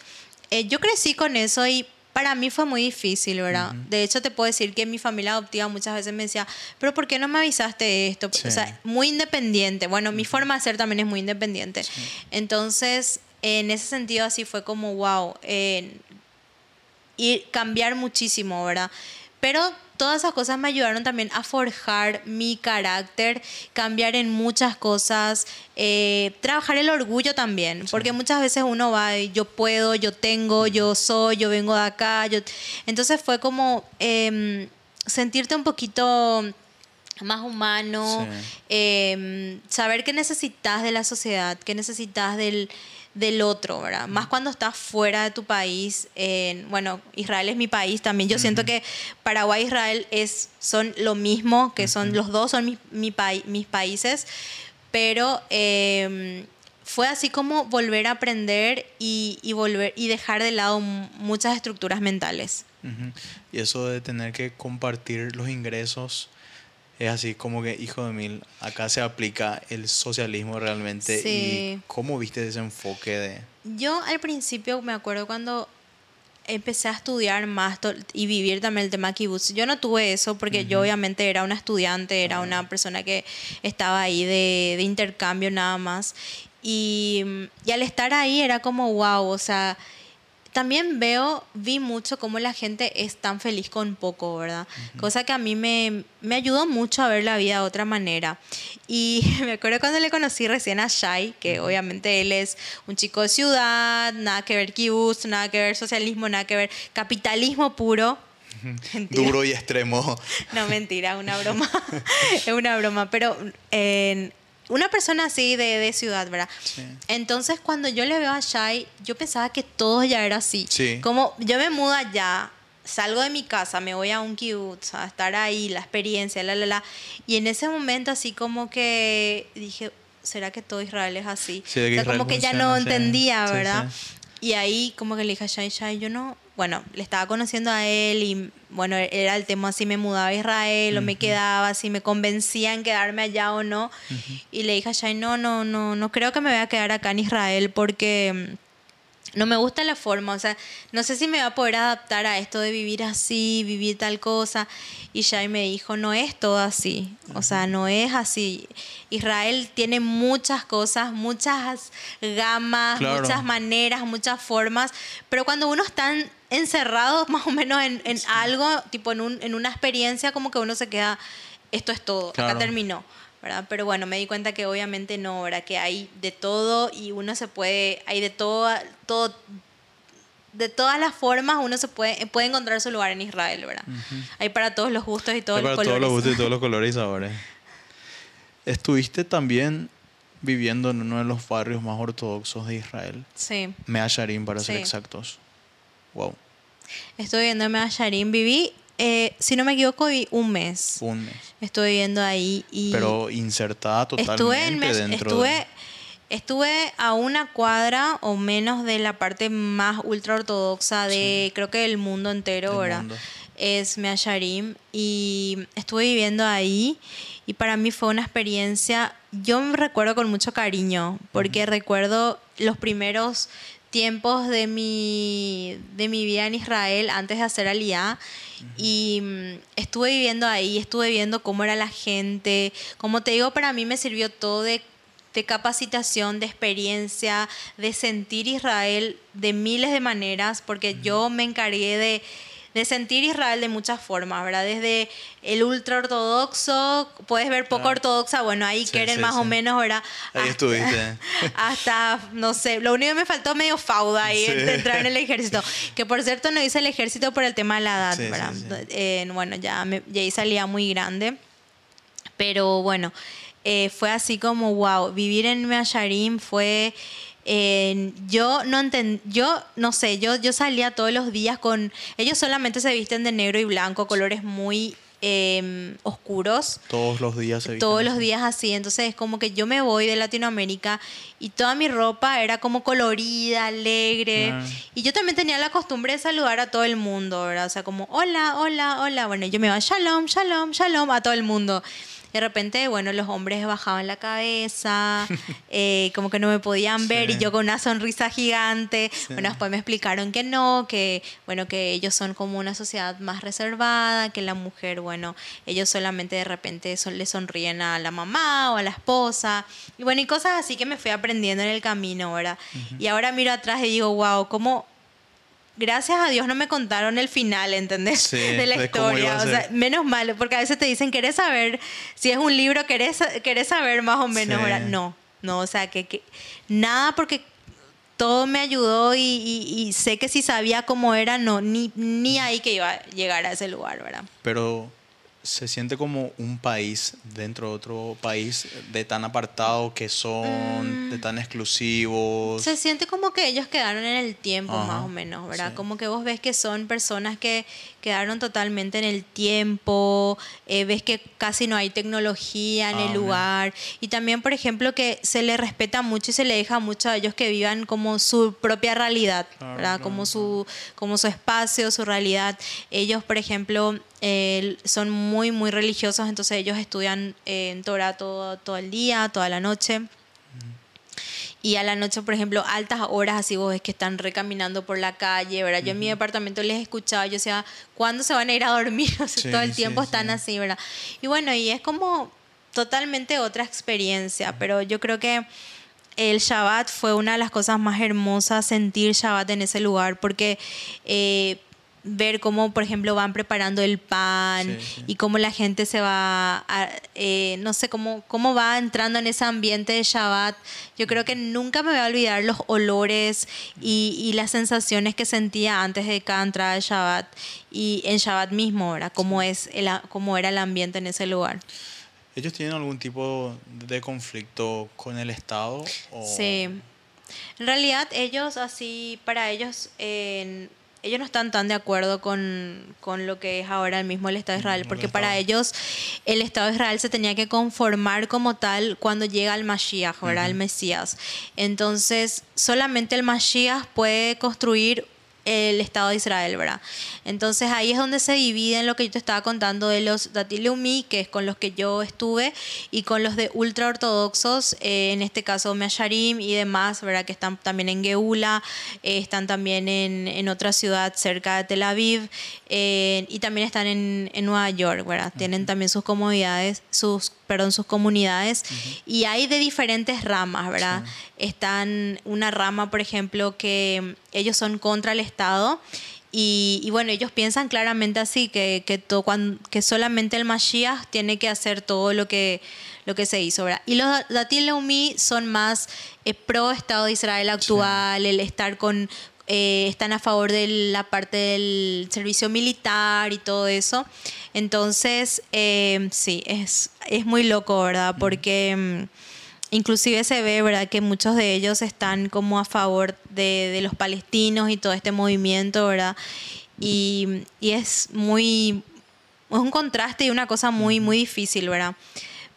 eh, yo crecí con eso y para mí fue muy difícil, ¿verdad? De hecho, te puedo decir que mi familia adoptiva muchas veces me decía, pero ¿por qué no me avisaste esto? O sea, muy independiente. Bueno, mi forma de ser también es muy independiente. Entonces, en ese sentido, así fue como, wow, y cambiar muchísimo, ¿verdad? Pero todas esas cosas me ayudaron también a forjar mi carácter, cambiar en muchas cosas, eh, trabajar el orgullo también, porque muchas veces uno va y yo puedo, yo tengo, yo soy, yo vengo de acá. Yo... Entonces fue como em, sentirte un poquito más humano, em, saber qué necesitas de la sociedad, qué necesitas del del otro, ¿verdad? Más cuando estás fuera de tu país. bueno, Israel es mi país también. Yo siento que Paraguay e Israel es, son lo mismo, que son los dos son mi, mis países, pero em, fue así como volver a aprender y, volver y dejar de lado muchas estructuras mentales. Y eso de tener que compartir los ingresos es así como que, hijo de mil, acá se aplica el socialismo realmente. ¿Y cómo viste ese enfoque de...? Yo al principio me acuerdo cuando empecé a estudiar más y vivir también el tema kibutz. Yo no tuve eso porque yo obviamente era una estudiante, era una persona que estaba ahí de, de intercambio nada más. Y, y, al estar ahí era como, wow, o sea, también veo, vi mucho cómo la gente es tan feliz con poco, ¿verdad? Cosa que a mí me, me, ayudó mucho a ver la vida de otra manera. Y me acuerdo cuando le conocí recién a Shai, que obviamente él es un chico de ciudad, nada que ver kibutz, nada que ver socialismo, nada que ver capitalismo puro. Duro y extremo. No, mentira, una broma. es una broma. Pero en una persona así de, de ciudad, ¿verdad? Sí. Entonces, cuando yo le veo a Shai, yo pensaba que todo ya era así. Sí. Como yo me mudo allá, salgo de mi casa, me voy a un kibutz, a estar ahí, la experiencia, la, la, la. Y en ese momento, así como que dije, ¿será que todo Israel es así? Sí, o sea, como que ya no entendía, ¿verdad? Y ahí, como que le dije a Shai, Shai, yo no, bueno, le estaba conociendo a él y bueno, era el tema si me mudaba a Israel o me quedaba, si me convencía en quedarme allá o no. Y le dije a Shai, no, no, no, no creo que me voy a quedar acá en Israel porque no me gusta la forma, o sea, no sé si me va a poder adaptar a esto de vivir así, vivir tal cosa. Y Shai me dijo, no es todo así, o sea, no es así. Israel tiene muchas cosas, muchas gamas, muchas maneras, muchas formas, pero cuando uno está encerrado más o menos en, algo, tipo en, un, en una experiencia, como que uno se queda, esto es todo, acá terminó. ¿Verdad? Pero bueno, me di cuenta que obviamente no, ¿verdad? Que hay de todo y uno se puede, hay de todo, todo de todas las formas uno se puede, puede encontrar su lugar en Israel, ¿verdad? Hay para todos los gustos y todos los colores. Para todos los gustos y todos los colores ahora. Estuviste también viviendo en uno de los barrios más ortodoxos de Israel. Sí. Mea Sharim, para ser exactos. Wow. Estoy viviendo en Mea Sharim. Viví eh, si no me equivoco, un mes. Un mes. Estuve viviendo ahí. Y Pero insertada totalmente estuve dentro estuve, Estuve a una cuadra o menos de la parte más ultra ortodoxa de, creo que del mundo entero, ¿verdad? Es Measharim. Y estuve viviendo ahí. Y para mí fue una experiencia, yo me recuerdo con mucho cariño, porque recuerdo los primeros tiempos de mi, de mi vida en Israel antes de hacer Aliyah y mm, estuve viviendo ahí, estuve viendo cómo era la gente. Como te digo, para mí me sirvió todo de, de capacitación, de experiencia, de sentir Israel de miles de maneras, porque yo me encargué de de sentir Israel de muchas formas, ¿verdad? Desde el ultra ortodoxo, puedes ver poco ortodoxa, bueno, ahí quieren más o menos, ¿verdad? Ahí hasta, estuviste. Hasta, no sé, lo único que me faltó medio fauda ahí, de entrar en el ejército. Que por cierto no hice el ejército por el tema de la edad, ¿verdad? Eh, bueno, ya, me, ya ahí salía muy grande. Pero bueno, eh, fue así como, wow, vivir en Measharim fue yo no entend, yo no sé, yo, yo salía todos los días con, ellos solamente se visten de negro y blanco, colores muy Em, oscuros. Todos los días Todos los días así. Entonces es como que yo me voy de Latinoamérica y toda mi ropa era como colorida, alegre. Ah. Y yo también tenía la costumbre de saludar a todo el mundo, ¿verdad? O sea, como hola, hola, hola. Bueno, yo me iba shalom, shalom, shalom a todo el mundo de repente, bueno, los hombres bajaban la cabeza, eh, como que no me podían ver y yo con una sonrisa gigante. Bueno, después me explicaron que no, que bueno, que ellos son como una sociedad más reservada, que la mujer, bueno, ellos solamente de repente son, le sonríen a la mamá o a la esposa. Y bueno, y cosas así que me fui aprendiendo en el camino, ¿verdad? Y ahora miro atrás y digo, wow, cómo gracias a Dios no me contaron el final, ¿entendés? de la historia. O sea, menos mal, porque a veces te dicen, ¿querés saber si es un libro? ¿Querés, querés saber más o menos? No, no, o sea, que, nada porque todo me ayudó y, sé que si sabía cómo era, no, ni, ni ahí que iba a llegar a ese lugar, ¿verdad? Pero se siente como un país dentro de otro país de tan apartado que son, de mm. tan exclusivos. Se siente como que ellos quedaron en el tiempo más o menos, ¿verdad? Como que vos ves que son personas que quedaron totalmente en el tiempo, eh, ves que casi no hay tecnología en el ah, lugar y también, por ejemplo, que se le respeta mucho y se le deja mucho a ellos que vivan como su propia realidad, ¿verdad? como, su, como su espacio, su realidad. Ellos, por ejemplo, son muy, muy religiosos, entonces ellos estudian eh, en Torah todo, todo el día, toda la noche. Y a la noche, por ejemplo, altas horas, así vos ves que están recaminando por la calle, ¿verdad? Yo en mi departamento les escuchaba, yo decía, ¿cuándo se van a ir a dormir? todo el tiempo están así, ¿verdad? Y bueno, y es como totalmente otra experiencia, pero yo creo que el Shabbat fue una de las cosas más hermosas, sentir Shabbat en ese lugar, porque... Eh, ver cómo, por ejemplo, van preparando el pan y cómo la gente se va, eh, no sé, cómo, cómo va entrando en ese ambiente de Shabbat. Yo creo que nunca me voy a olvidar los olores y, las sensaciones que sentía antes de cada entrada de Shabbat y en Shabbat mismo, ¿verdad? Cómo, es el, cómo era el ambiente en ese lugar. ¿Ellos tienen algún tipo de conflicto con el Estado? Sí. En realidad, ellos así, para ellos, ellos no están tan de acuerdo con, lo que es ahora mismo el Estado de Israel, porque para ellos el Estado de Israel se tenía que conformar como tal cuando llega el Mashiach, ahora el Mesías. Entonces, solamente el Mashiach puede construir el Estado de Israel, ¿verdad? Entonces ahí es donde se dividen lo que yo te estaba contando de los Datileumi, que es con los que yo estuve, y con los de ultraortodoxos, eh, en este caso Measharim y demás, ¿verdad? Que están también en Geula, eh, están también en, otra ciudad cerca de Tel Aviv, eh, y también están en, Nueva York, ¿verdad? Tienen también sus comodidades, sus perdón, sus comunidades. Y hay de diferentes ramas, ¿verdad? Están una rama, por ejemplo, que ellos son contra el Estado. Y, bueno, ellos piensan claramente así, que, que, que solamente el Mashiach tiene que hacer todo lo que, lo que se hizo. ¿verdad? Y los Datil Leumi son más eh, pro Estado de Israel actual, el estar con, eh, están a favor de la parte del servicio militar y todo eso. Entonces, eh, sí, es, es muy loco, ¿verdad? Porque mm, inclusive se ve, ¿verdad? Que muchos de ellos están como a favor de, los palestinos y todo este movimiento, ¿verdad? Y, y, es muy, es un contraste y una cosa muy, muy difícil, ¿verdad?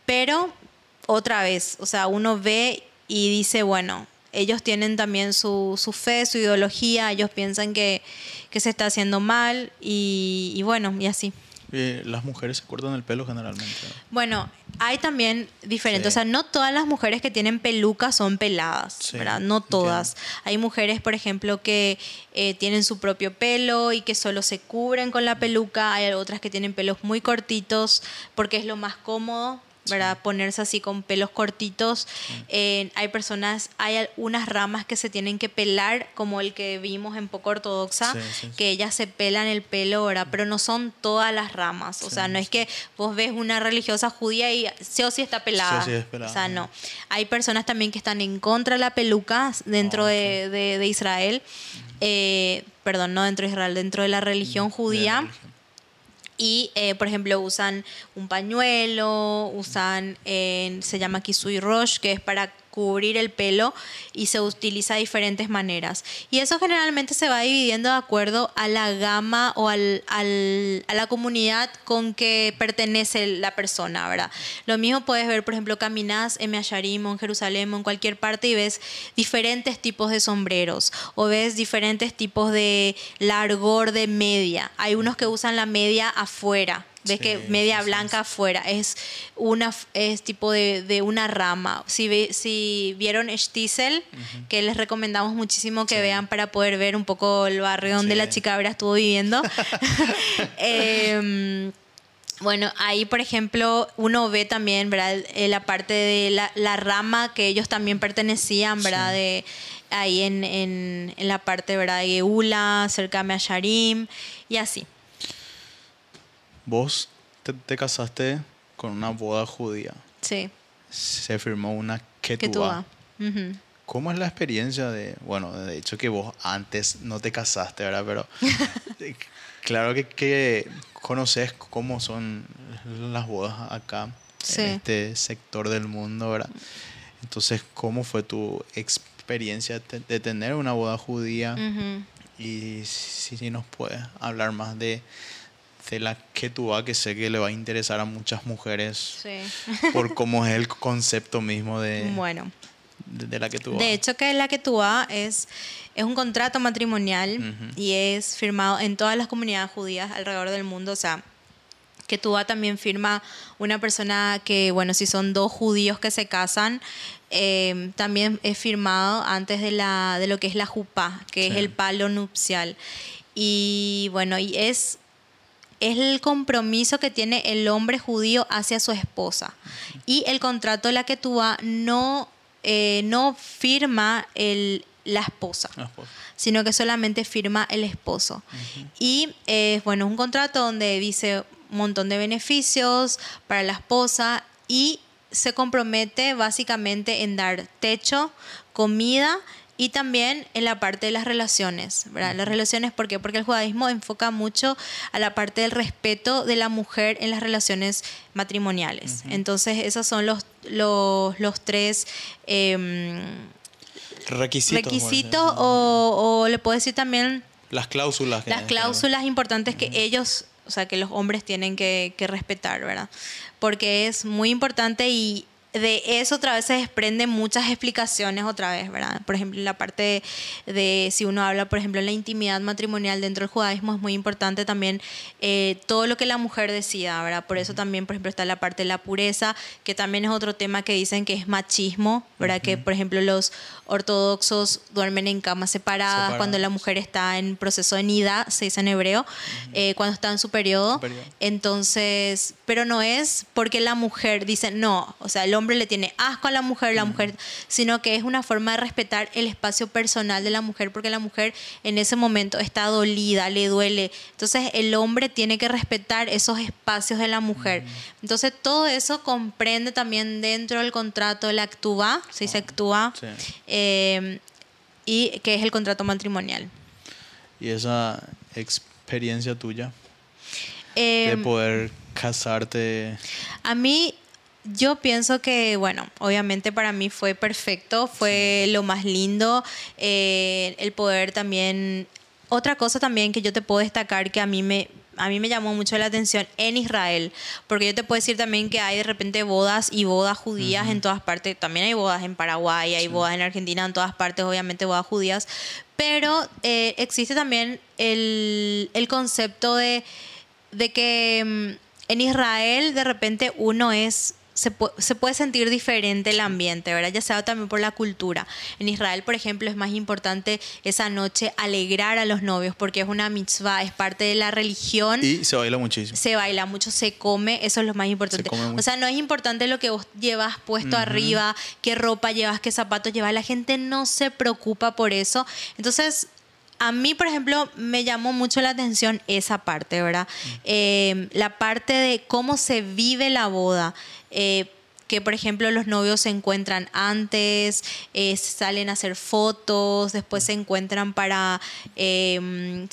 Pero otra vez, o sea, uno ve y dice, bueno, ellos tienen también su, su fe, su ideología, ellos piensan que, que se está haciendo mal y, bueno, y así. Las mujeres se cortan el pelo generalmente. Bueno, hay también diferentes, o sea, no todas las mujeres que tienen pelucas son peladas, ¿verdad? No todas. Hay mujeres, por ejemplo, que eh, tienen su propio pelo y que solo se cubren con la peluca, hay otras que tienen pelos muy cortitos porque es lo más cómodo ¿verdad? Ponerse así con pelos cortitos. hay personas, hay unas ramas que se tienen que pelar, como el que vimos en poco ortodoxa, que ellas se pelan el pelo, ¿verdad? Pero no son todas las ramas. O sea, no es que vos ves una religiosa judía y sí o sí está pelada. O sea, no. Hay personas también que están en contra de la peluca dentro ah, de, Israel. Eh, perdón, no dentro de Israel, dentro de la religión judía y, eh, por ejemplo, usan un pañuelo, usan, se llama Kisui Rosh, que es para cubrir el pelo y se utiliza de diferentes maneras. Y eso generalmente se va dividiendo de acuerdo a la gama o al, a la comunidad con que pertenece la persona, ¿verdad? Lo mismo puedes ver, por ejemplo, caminas en Measharim o en Jerusalén en cualquier parte y ves diferentes tipos de sombreros o ves diferentes tipos de largor de media. Hay unos que usan la media afuera, Ves que media blanca afuera es una es tipo de, una rama. Si, si vieron Stiesel, que les recomendamos muchísimo que vean para poder ver un poco el barrio donde la chica ahora estuvo viviendo. Em, bueno, ahí por ejemplo uno ve también, ¿verdad? Eh, la parte de la, rama que ellos también pertenecían, ¿verdad? De, ahí en, en, la parte, ¿verdad? De Geula, cerca de Measharim y así. Vos te, casaste con una boda judía. Sí. Se firmó una ketubá. ¿Cómo es la experiencia de, bueno, de hecho que vos antes no te casaste, ¿verdad? Pero claro que, que conoces cómo son las bodas acá, en este sector del mundo, ¿verdad? Entonces, ¿cómo fue tu experiencia de tener una boda judía? Y si, si nos puedes hablar más de, de la Ketubá, que sé que le va a interesar a muchas mujeres por cómo es el concepto mismo de, bueno, de, la Ketubá. De hecho, que la Ketubá es, es un contrato matrimonial y es firmado en todas las comunidades judías alrededor del mundo. O sea, Ketubá también firma una persona que, bueno, si son dos judíos que se casan, eh, también es firmado antes de, la, de lo que es la jupá, que es el palo nupcial. Y bueno, y es es el compromiso que tiene el hombre judío hacia su esposa. Y el contrato de la que tú no, eh, no firma el, la esposa, sino que solamente firma el esposo. Y eh, bueno, es un contrato donde dice un montón de beneficios para la esposa y se compromete básicamente en dar techo, comida y también en la parte de las relaciones, ¿verdad? Las relaciones, ¿por qué? Porque el judaísmo enfoca mucho a la parte del respeto de la mujer en las relaciones matrimoniales. Entonces, esos son los, los, los tres... Em, requisitos. Requisitos o, le puedo decir también... Las cláusulas. las cláusulas importantes que ellos, o sea, que los hombres tienen que, que respetar, ¿verdad? Porque es muy importante y de eso otra vez se desprenden muchas explicaciones otra vez, ¿verdad? Por ejemplo, la parte de, si uno habla, por ejemplo, en la intimidad matrimonial dentro del judaísmo es muy importante también eh, todo lo que la mujer decida, ¿verdad? Por eso también, por ejemplo, está la parte de la pureza, que también es otro tema que dicen que es machismo, ¿verdad? Que, por ejemplo, los ortodoxos duermen en camas separadas cuando la mujer está en proceso de nida, se dice en hebreo, eh, cuando está en su periodo. Entonces, pero no es porque la mujer dice, no, o sea, el hombre le tiene asco a la mujer, la mujer, sino que es una forma de respetar el espacio personal de la mujer, porque la mujer en ese momento está dolida, le duele. Entonces, el hombre tiene que respetar esos espacios de la mujer. Entonces, todo eso comprende también dentro del contrato de la actúa, se dice actúa. Em, y que es el contrato matrimonial. ¿Y esa experiencia tuya de em, poder casarte? A mí, yo pienso que, bueno, obviamente para mí fue perfecto, fue lo más lindo, eh, el poder también... Otra cosa también que yo te puedo destacar que a mí me, a mí me llamó mucho la atención en Israel, porque yo te puedo decir también que hay de repente bodas y bodas judías en todas partes, también hay bodas en Paraguay, hay bodas en Argentina, en todas partes, obviamente bodas judías, pero eh, existe también el, el concepto de, de que mm, en Israel de repente uno es se, puede sentir diferente el ambiente, ¿verdad? Ya sea también por la cultura. En Israel, por ejemplo, es más importante esa noche alegrar a los novios porque es una mitzvah, es parte de la religión. Y se baila muchísimo. Se baila mucho, se come, eso es lo más importante. O sea, no es importante lo que vos llevas puesto arriba, qué ropa llevas, qué zapatos llevas. La gente no se preocupa por eso. Entonces, a mí, por ejemplo, me llamó mucho la atención esa parte, ¿verdad? Eh, la parte de cómo se vive la boda. Eh, que por ejemplo los novios se encuentran antes, eh, salen a hacer fotos, después se encuentran para, se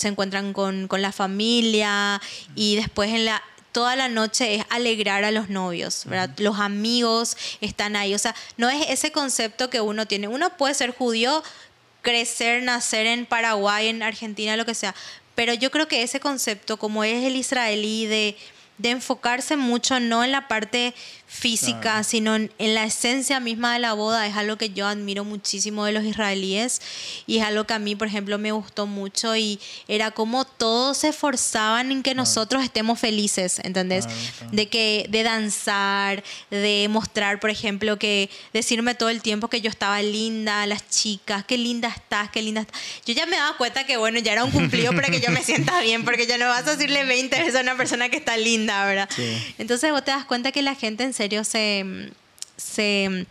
encuentran con, con, la familia y después en la toda la noche es alegrar a los novios, ¿verdad? Los amigos están ahí, o sea, no es ese concepto que uno tiene. Uno puede ser judío, crecer, nacer en Paraguay, en Argentina, lo que sea, pero yo creo que ese concepto, como es el israelí de de enfocarse mucho no en la parte física, sino en, la esencia misma de la boda. Es algo que yo admiro muchísimo de los israelíes y es algo que a mí, por ejemplo, me gustó mucho y era como todos se esforzaban en que nosotros estemos felices, ¿entendés? De que de danzar, de mostrar, por ejemplo, que decirme todo el tiempo que yo estaba linda, las chicas, qué linda estás, qué linda estás. Yo ya me daba cuenta que bueno, ya era un cumplido para que yo me sienta bien, porque ya no vas a decirle 20 veces a una persona que está linda, ¿verdad? Entonces vos te das cuenta que la gente en serio se, se,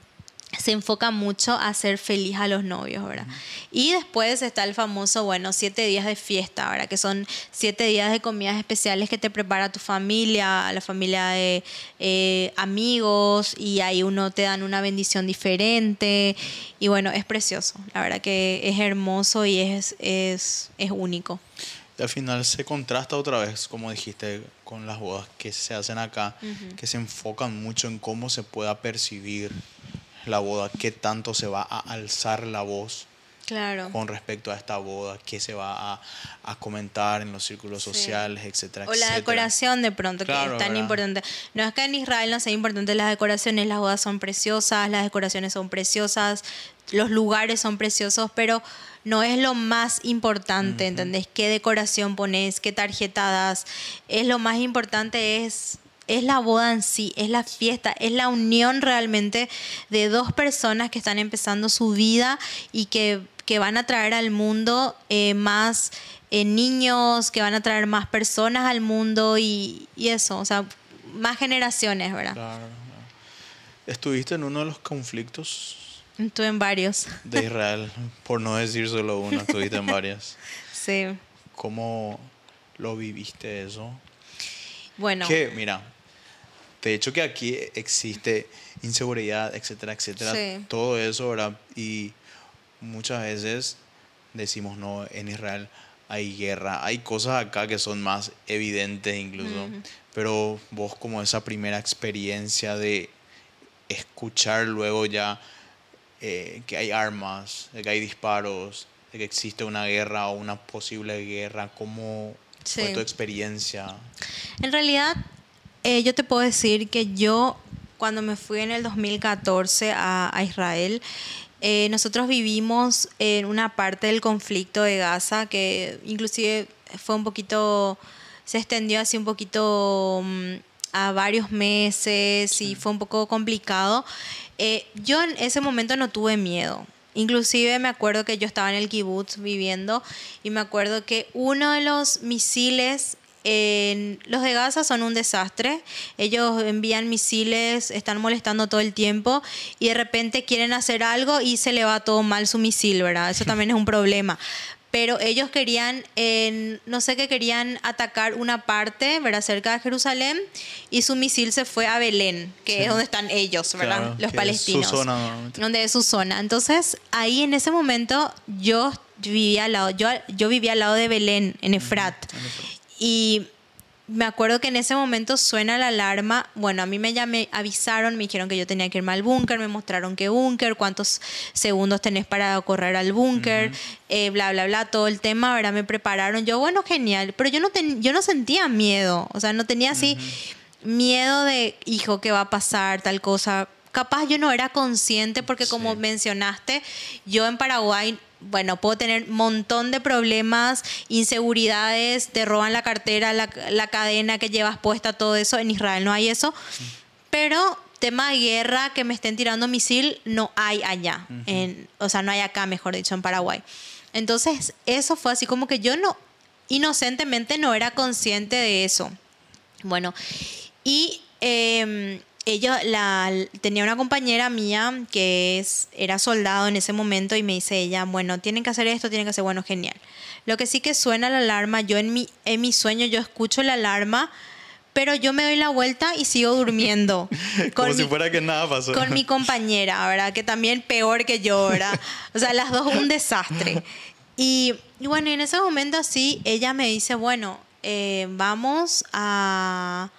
enfoca mucho a hacer feliz a los novios, ¿verdad? Y después está el famoso, bueno, siete días de fiesta, ¿verdad? Que son siete días de comidas especiales que te prepara tu familia, la familia de eh, amigos, y ahí uno te dan una bendición diferente. Y bueno, es precioso, la verdad que es hermoso y es, es, es único. Y al final se contrasta otra vez, como dijiste, con las bodas que se hacen acá, que se enfocan mucho en cómo se pueda percibir la boda, qué tanto se va a alzar la voz claro. con respecto a esta boda, qué se va a, a comentar en los círculos sociales, etcétera, O la decoración de pronto, que es tan importante. No es que en Israel no sea importante las decoraciones, las bodas son preciosas, las decoraciones son preciosas, los lugares son preciosos, pero no es lo más importante, ¿entendés? ¿Qué decoración pones? ¿Qué tarjetadas? Es lo más importante es es la boda en sí, es la fiesta, es la unión realmente de dos personas que están empezando su vida y que, que van a traer al mundo eh, más eh, niños, que van a traer más personas al mundo y, y, eso, o sea, más generaciones, ¿verdad? Claro. ¿Estuviste en uno de los conflictos Estuve en varios. De Israel, por no decir solo uno, estuviste en varias. Sí. ¿Cómo lo viviste eso? Bueno. Que, mira, de hecho que aquí existe inseguridad, etcétera, etcétera. Sí. Todo eso, ¿verdad? Y muchas veces decimos, no, en Israel hay guerra, hay cosas acá que son más evidentes incluso. Pero vos como esa primera experiencia de escuchar luego ya eh, que hay armas, de que hay disparos, de que existe una guerra o una posible guerra. ¿Cómo fue tu experiencia? En realidad, eh, yo te puedo decir que yo, cuando me fui en el 2014 a, a Israel, eh, nosotros vivimos en una parte del conflicto de Gaza que inclusive fue un poquito, se extendió así un poquito mm, a varios meses y fue un poco complicado. Eh, yo en ese momento no tuve miedo. Inclusive me acuerdo que yo estaba en el kibutz viviendo y me acuerdo que uno de los misiles en los de Gaza son un desastre. Ellos envían misiles, están molestando todo el tiempo y de repente quieren hacer algo y se le va todo mal su misil, ¿verdad? Eso también es un problema pero ellos querían, no sé qué querían atacar una parte, ¿verdad? Cerca de Jerusalén, y su misil se fue a Belén, que es donde están ellos, ¿verdad? Los palestinos. Es su zona, donde es su zona. Entonces, ahí en ese momento yo vivía al lado, yo, yo vivía al lado de Belén, en Efrat. Y me acuerdo que en ese momento suena la alarma. Bueno, a mí me, llamé, avisaron, me dijeron que yo tenía que irme al búnker, me mostraron qué búnker, cuántos segundos tenés para correr al búnker, eh, bla, bla, bla, todo el tema, ¿verdad? Me prepararon. Yo, bueno, genial. Pero yo no, yo no sentía miedo, o sea, no tenía así miedo de, hijo, ¿qué va a pasar? Tal cosa. Capaz yo no era consciente porque como mencionaste, yo en Paraguay bueno, puedo tener un montón de problemas, inseguridades, te roban la cartera, la, cadena que llevas puesta, todo eso. En Israel no hay eso. Pero tema de guerra, que me estén tirando misil, no hay allá. en, o sea, no hay acá, mejor dicho, en Paraguay. Entonces, eso fue así como que yo no, inocentemente no era consciente de eso. Bueno, y em, ella la, tenía una compañera mía que es, era soldado en ese momento y me dice ella, bueno, tienen que hacer esto, tienen que hacer, bueno, genial. Lo que sí que suena la alarma, yo en mi, en mi sueño yo escucho la alarma, pero yo me doy la vuelta y sigo durmiendo. Como si fuera que nada pasó. Con mi compañera, ¿verdad? Que también peor que yo, ¿verdad? O sea, las dos un desastre. Y, y bueno, en ese momento así, ella me dice, bueno, eh, vamos a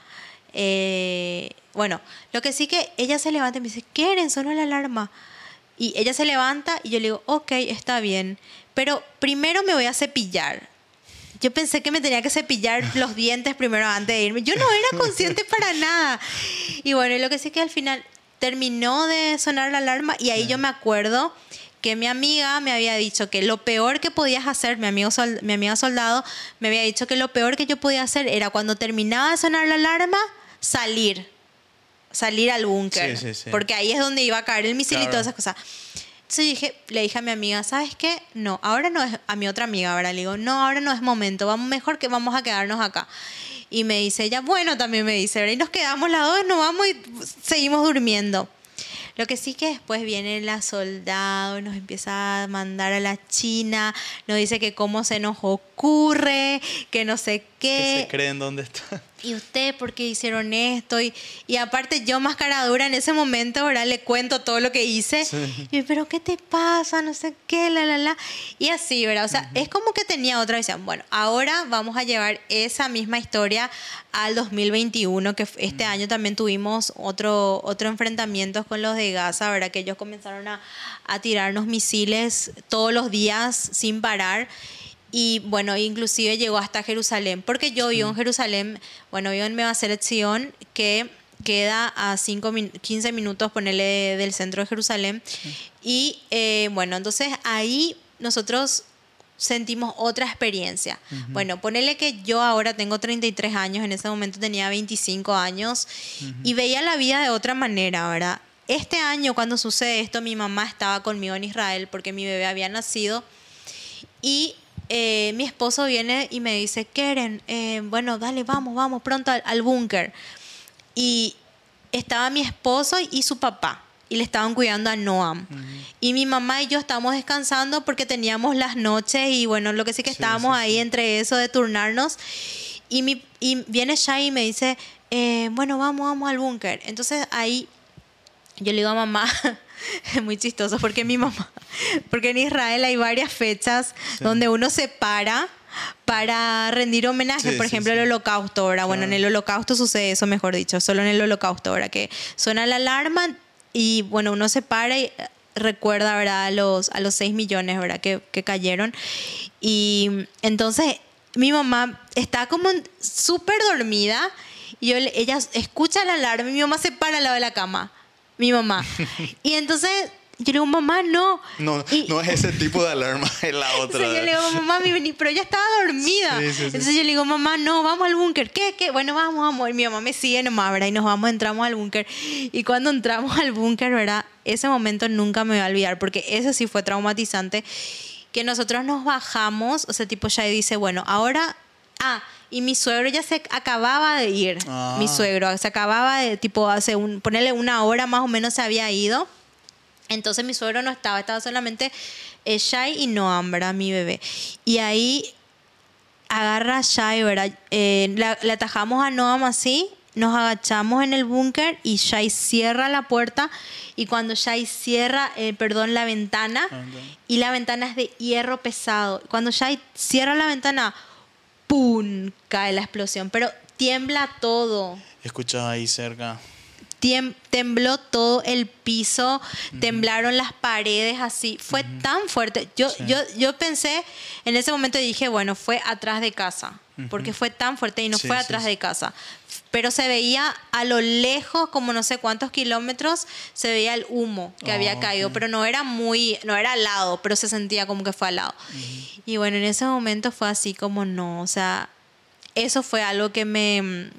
Eh, bueno, lo que sí que ella se levanta y me dice, ¿quieren? Sonó la alarma. Y ella se levanta y yo le digo, ok, está bien, pero primero me voy a cepillar. Yo pensé que me tenía que cepillar los dientes primero antes de irme. Yo no era consciente para nada. Y bueno, lo que sí que al final terminó de sonar la alarma y ahí yo me acuerdo que mi amiga me había dicho que lo peor que podías hacer, mi, amigo mi amiga soldado me había dicho que lo peor que yo podía hacer era cuando terminaba de sonar la alarma, salir salir al búnker. Porque ahí es donde iba a caer el misil y todas esas cosas. Entonces dije, le dije a mi amiga, ¿sabes qué? No, ahora no es, a mi otra amiga, ahora le digo, no, ahora no es momento, vamos mejor que vamos a quedarnos acá. Y me dice ella, bueno, también me dice, y nos quedamos las dos, nos vamos y seguimos durmiendo. Lo que sí que después viene la soldado, nos empieza a mandar a la China, nos dice que cómo se nos ocurre, que no sé qué. Que se creen dónde está. ¿y usted por qué hicieron esto? Y, y aparte yo más cara dura en ese momento, ahora Le cuento todo lo que hice. Y, pero ¿qué te pasa? No sé qué, la, la, la. Y así, ¿verdad? O sea, es como que tenía otra visión. Bueno, ahora vamos a llevar esa misma historia al 2021, que este año también tuvimos otro, otro enfrentamiento con los de Gaza, ¿verdad? Que ellos comenzaron a, a tirarnos misiles todos los días sin parar y bueno, inclusive llegó hasta Jerusalén, porque yo vivo en Jerusalén, bueno, vivo en Nueva Selección, que queda a 5, 15 minutos, ponele, del centro de Jerusalén. Y eh, bueno, entonces ahí nosotros sentimos otra experiencia. Bueno, ponele que yo ahora tengo 33 años, en ese momento tenía 25 años y veía la vida de otra manera, ¿verdad? Este año cuando sucede esto, mi mamá estaba conmigo en Israel porque mi bebé había nacido y eh, mi esposo viene y me dice, Keren, eh, bueno, dale, vamos, vamos pronto al, búnker. Y estaba mi esposo y su papá y le estaban cuidando a Noam. Y mi mamá y yo estábamos descansando porque teníamos las noches y bueno, lo que sí que estábamos ahí entre eso de turnarnos. Y, mi, y viene Shai y me dice, eh, bueno, vamos, vamos al búnker. Entonces ahí yo le digo a mamá, es muy chistoso porque mi mamá, porque en Israel hay varias fechas donde uno se para para rendir homenaje, por ejemplo, el holocausto, ahora, bueno, en el holocausto sucede eso, mejor dicho, solo en el holocausto, ahora que suena la alarma y bueno, uno se para y recuerda, ¿verdad? A los, a los 6 millones, ¿verdad? Que, que cayeron. Y entonces mi mamá está como súper dormida y yo, ella escucha la alarma y mi mamá se para al lado de la cama mi mamá. Y entonces yo le digo, mamá, no. No, no es ese tipo de alarma, es la otra. yo le digo, mamá, pero ella estaba dormida. Entonces yo le digo, mamá, no, vamos al búnker. ¿Qué? ¿Qué? Bueno, vamos, vamos. Y mi mamá me sigue nomás, ¿verdad? Y nos vamos, entramos al búnker. Y cuando entramos al búnker, ¿verdad? Ese momento nunca me voy a olvidar porque eso sí fue traumatizante. Que nosotros nos bajamos, o sea, tipo, ya dice, bueno, ahora. Ah, y mi suegro ya se acababa de ir. Mi ah. suegro se acababa de, tipo, hace un, ponerle una hora más o menos se había ido. Entonces mi suegro no estaba, estaba solamente eh, Shai y Noam, ¿verdad? Mi bebé. Y ahí agarra a Shai, ¿verdad? Eh, le atajamos a Noam así, nos agachamos en el búnker y Shai cierra la puerta y cuando Shai cierra, eh, perdón, la ventana y la ventana es de hierro pesado. Cuando Shai cierra la ventana, ¡pum! cae la explosión, pero tiembla todo. Escuchas ahí cerca. tembló todo el piso, temblaron las paredes así. Fue tan fuerte. Yo, yo, yo pensé, en ese momento dije, bueno, fue atrás de casa, porque fue tan fuerte y no fue atrás de casa. Pero se veía a lo lejos, como no sé cuántos kilómetros, se veía el humo que había oh, caído, pero no era muy, no era al lado, pero se sentía como que fue al lado. Y bueno, en ese momento fue así como no, o sea, eso fue algo que me...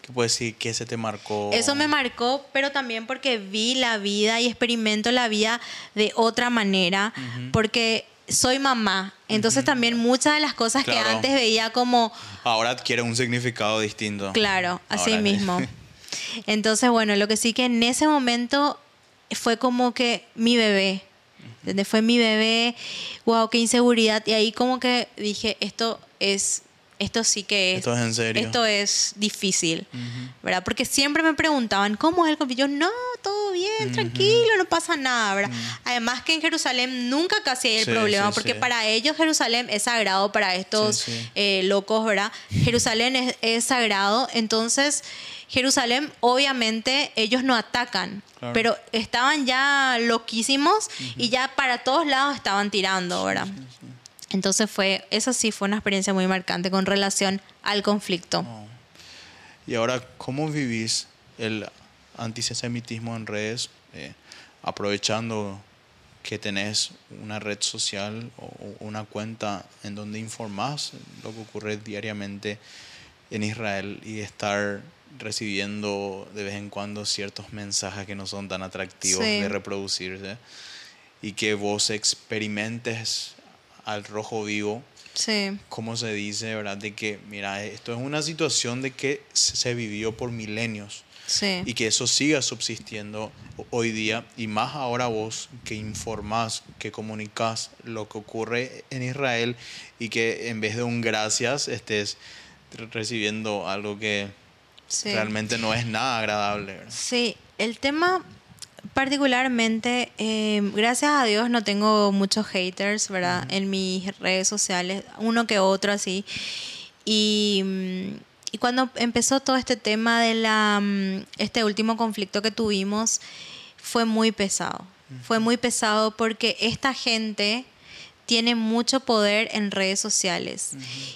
¿Qué puedes decir que se te marcó? Eso me marcó, pero también porque vi la vida y experimento la vida de otra manera, porque soy mamá. Entonces también muchas de las cosas que antes veía como... Ahora adquiere un significado distinto. Claro, así mismo. Entonces, bueno, lo que sí que en ese momento fue como que mi bebé. Donde fue mi bebé, wow, qué inseguridad. Y ahí como que dije, esto es esto sí que es. Esto es en serio. Esto es difícil, ¿verdad? Porque siempre me preguntaban, ¿cómo es el conflicto? Yo, no, bien, tranquilo, no pasa nada, ¿verdad? Además que en Jerusalén nunca casi hay el problema, porque para ellos Jerusalén es sagrado, para estos eh, locos, ¿verdad? Jerusalén es, es sagrado, entonces Jerusalén, obviamente, ellos no atacan, pero estaban ya loquísimos y ya para todos lados estaban tirando, ¿verdad? Entonces fue, eso sí fue una experiencia muy marcante con relación al conflicto. Y ahora, ¿cómo vivís el antisemitismo en redes, eh, aprovechando que tenés una red social o una cuenta en donde informás lo que ocurre diariamente en Israel y estar recibiendo de vez en cuando ciertos mensajes que no son tan atractivos de reproducirse y que vos experimentes al rojo vivo. Sí. Como se dice, ¿verdad? De que, mira, esto es una situación de que se vivió por milenios. Sí. Y que eso siga subsistiendo hoy día. Y más ahora vos que informás, que comunicas lo que ocurre en Israel y que en vez de un gracias estés recibiendo algo que realmente no es nada agradable. Sí, el tema particularmente, eh, gracias a Dios no tengo muchos haters, ¿verdad? En mis redes sociales, uno que otro así. Y, mm, y, cuando empezó todo este tema de la, mm, este último conflicto que tuvimos, fue muy pesado. Fue muy pesado porque esta gente tiene mucho poder en redes sociales.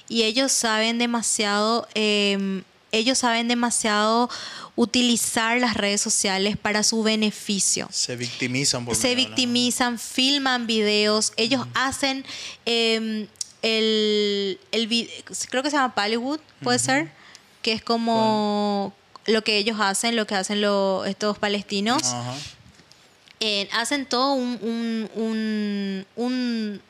Y ellos saben demasiado eh, ellos saben demasiado utilizar las redes sociales para su beneficio. Se victimizan por Se victimizan, filman videos, ellos hacen em, el, el creo que se llama Pallywood, puede ser, que es como lo que ellos hacen, lo que hacen estos palestinos. Eh, hacen todo un, un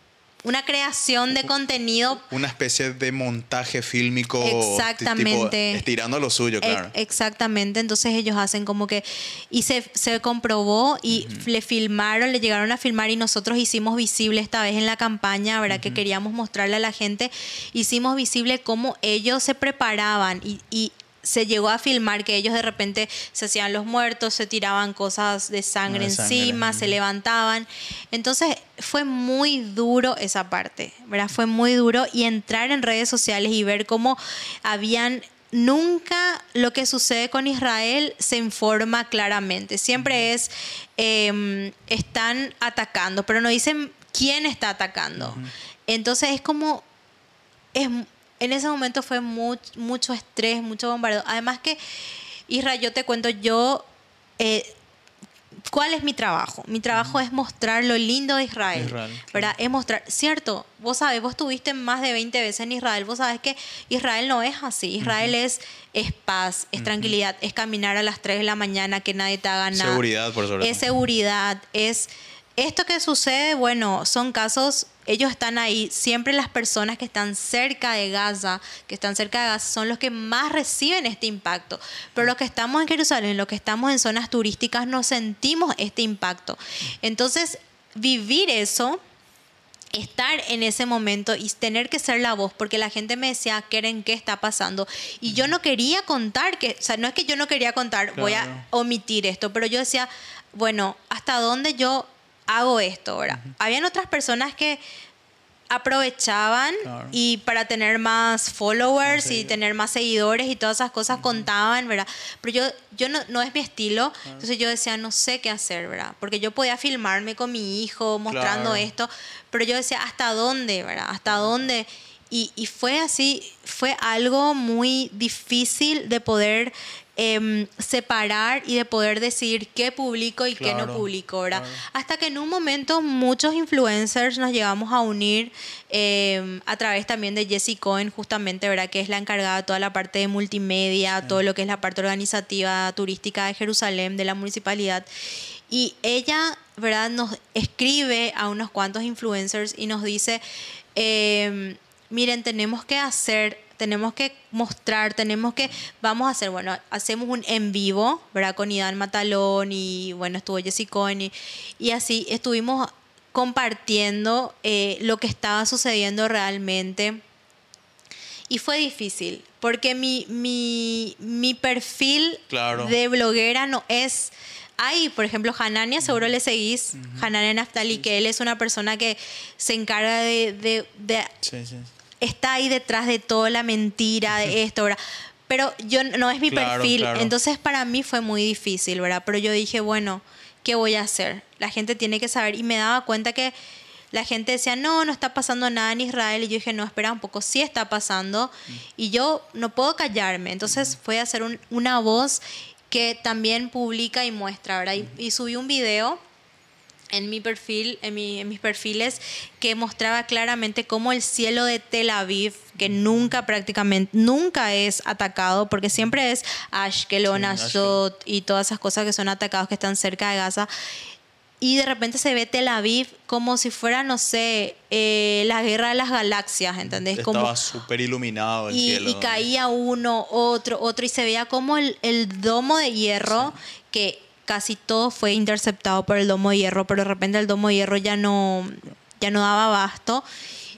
una creación de contenido. Una especie de montaje fílmico. Exactamente. estirando lo suyo, claro. exactamente. Entonces ellos hacen como que. Y se, se comprobó y le filmaron, le llegaron a filmar y nosotros hicimos visible esta vez en la campaña, ¿verdad? Que queríamos mostrarle a la gente. Hicimos visible cómo ellos se preparaban y, y se llegó a filmar que ellos de repente se hacían los muertos, se tiraban cosas de sangre, encima, se levantaban. Entonces fue muy duro esa parte, ¿verdad? Fue muy duro y entrar en redes sociales y ver cómo habían nunca lo que sucede con Israel se informa claramente. Siempre es, em, están atacando, pero no dicen quién está atacando. Entonces es como, es en ese momento fue mucho estrés, mucho bombardeo. Además que, Israel, yo te cuento, yo, eh, ¿cuál es mi trabajo? Mi trabajo es mostrar lo lindo de Israel, ¿verdad? Es mostrar, cierto, vos sabes, vos estuviste más de 20 veces en Israel, vos sabes que Israel no es así, Israel es, es paz, es tranquilidad, es caminar a las 3 de la mañana, que nadie te haga nada. Seguridad, por sobre Es seguridad, es... Esto que sucede, bueno, son casos ellos están ahí, siempre las personas que están cerca de Gaza, que están cerca de Gaza, son los que más reciben este impacto. Pero los que estamos en Jerusalén, los que estamos en zonas turísticas, no sentimos este impacto. Entonces, vivir eso estar en ese momento y tener que ser la voz, porque la gente me decía, Keren, ¿qué está pasando? Y yo no quería contar, que, o sea, no es que yo no quería contar, voy a omitir esto, pero yo decía, bueno, ¿hasta dónde yo hago esto, ¿verdad? Habían otras personas que aprovechaban y para tener más followers y tener más seguidores y todas esas cosas contaban, ¿verdad? Pero yo, yo no, no es mi estilo, entonces yo decía, no sé qué hacer, ¿verdad? Porque yo podía filmarme con mi hijo mostrando esto, pero yo decía, ¿hasta dónde, ¿verdad? ¿Hasta dónde? Y, y fue así, fue algo muy difícil de poder Em, separar y de poder decidir qué publico y qué no publico, ¿verdad? Hasta que en un momento muchos influencers nos llegamos a unir em, a través también de Jessie Cohen, justamente, ¿verdad? Que es la encargada de toda la parte de multimedia, todo lo que es la parte organizativa turística de Jerusalén, de la municipalidad. Y ella, ¿verdad? Nos escribe a unos cuantos influencers y nos dice, em, miren, tenemos que hacer tenemos que mostrar, tenemos que, vamos a hacer, bueno, hacemos un en vivo, ¿verdad? Con Idan Matalón y, bueno, estuvo Jessica y, y así estuvimos compartiendo eh, lo que estaba sucediendo realmente. Y fue difícil, porque mi, mi, mi perfil de bloguera no es hay, por ejemplo, Hanania, seguro le seguís, Hanania Naftali, que él es una persona que se encarga de... Está ahí detrás de toda la mentira de esto, ¿verdad? Pero yo no es mi perfil, entonces para mí fue muy difícil, ¿verdad? Pero yo dije, bueno, ¿qué voy a hacer? La gente tiene que saber y me daba cuenta que la gente decía, no, no está pasando nada en Israel. Y yo dije, no, espera un poco, sí está pasando. Mm. Y yo no puedo callarme. Entonces fue a hacer una voz que también publica y muestra, ¿verdad? Y, subí un video en mi perfil, en, mis perfiles, que mostraba claramente cómo el cielo de Tel Aviv, que nunca prácticamente, nunca es atacado, porque siempre es Ashkelon, Ashdod y todas esas cosas que son atacados que están cerca de Gaza, y de repente se ve Tel Aviv como si fuera, no sé, eh, la guerra de las galaxias, ¿entendés? Estaba súper iluminado el y, cielo. Y caía uno, otro, otro, y se veía como el, domo de hierro, que casi todo fue interceptado por el domo de hierro, pero de repente el domo de hierro ya no, ya no daba abasto.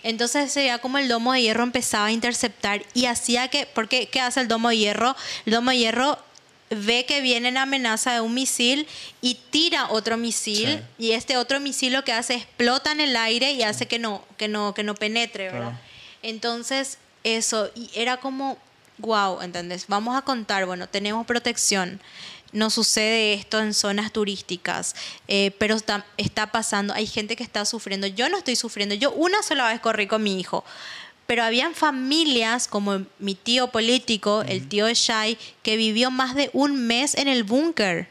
Entonces se veía como el domo de hierro empezaba a interceptar y hacía que, porque ¿qué hace el domo de hierro? El domo de hierro ve que viene la amenaza de un misil y tira otro misil y este otro misil lo que hace es explota en el aire y hace que no que no que no penetre, ¿verdad? Entonces, eso y era como wow, ¿entendés? Vamos a contar, bueno, tenemos protección. No sucede esto en zonas turísticas, eh, pero está, está pasando. Hay gente que está sufriendo. Yo no estoy sufriendo. Yo una sola vez corrí con mi hijo, pero habían familias como mi tío político, el tío Shai, que vivió más de un mes en el búnker.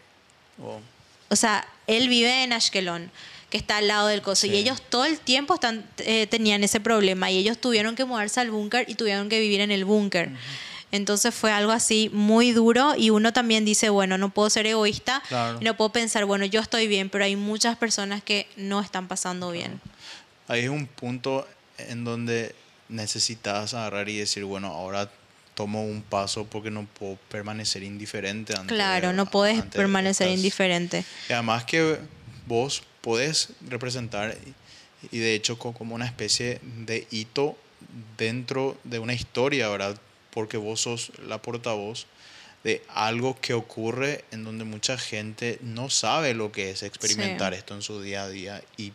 O sea, él vive en Ashkelon, que está al lado del coso, y ellos todo el tiempo están, eh, tenían ese problema, y ellos tuvieron que mudarse al búnker y tuvieron que vivir en el búnker. Entonces fue algo así muy duro y uno también dice, bueno, no puedo ser egoísta, no puedo pensar, bueno, yo estoy bien, pero hay muchas personas que no están pasando bien. Ahí es un punto en donde necesitas agarrar y decir, bueno, ahora tomo un paso porque no puedo permanecer indiferente. Ante, claro, no puedes permanecer indiferente. Y además que vos podés representar y de hecho como una especie de hito dentro de una historia, ¿verdad? Porque vos sos la portavoz de algo que ocurre en donde mucha gente no sabe lo que es experimentar esto en su día a día y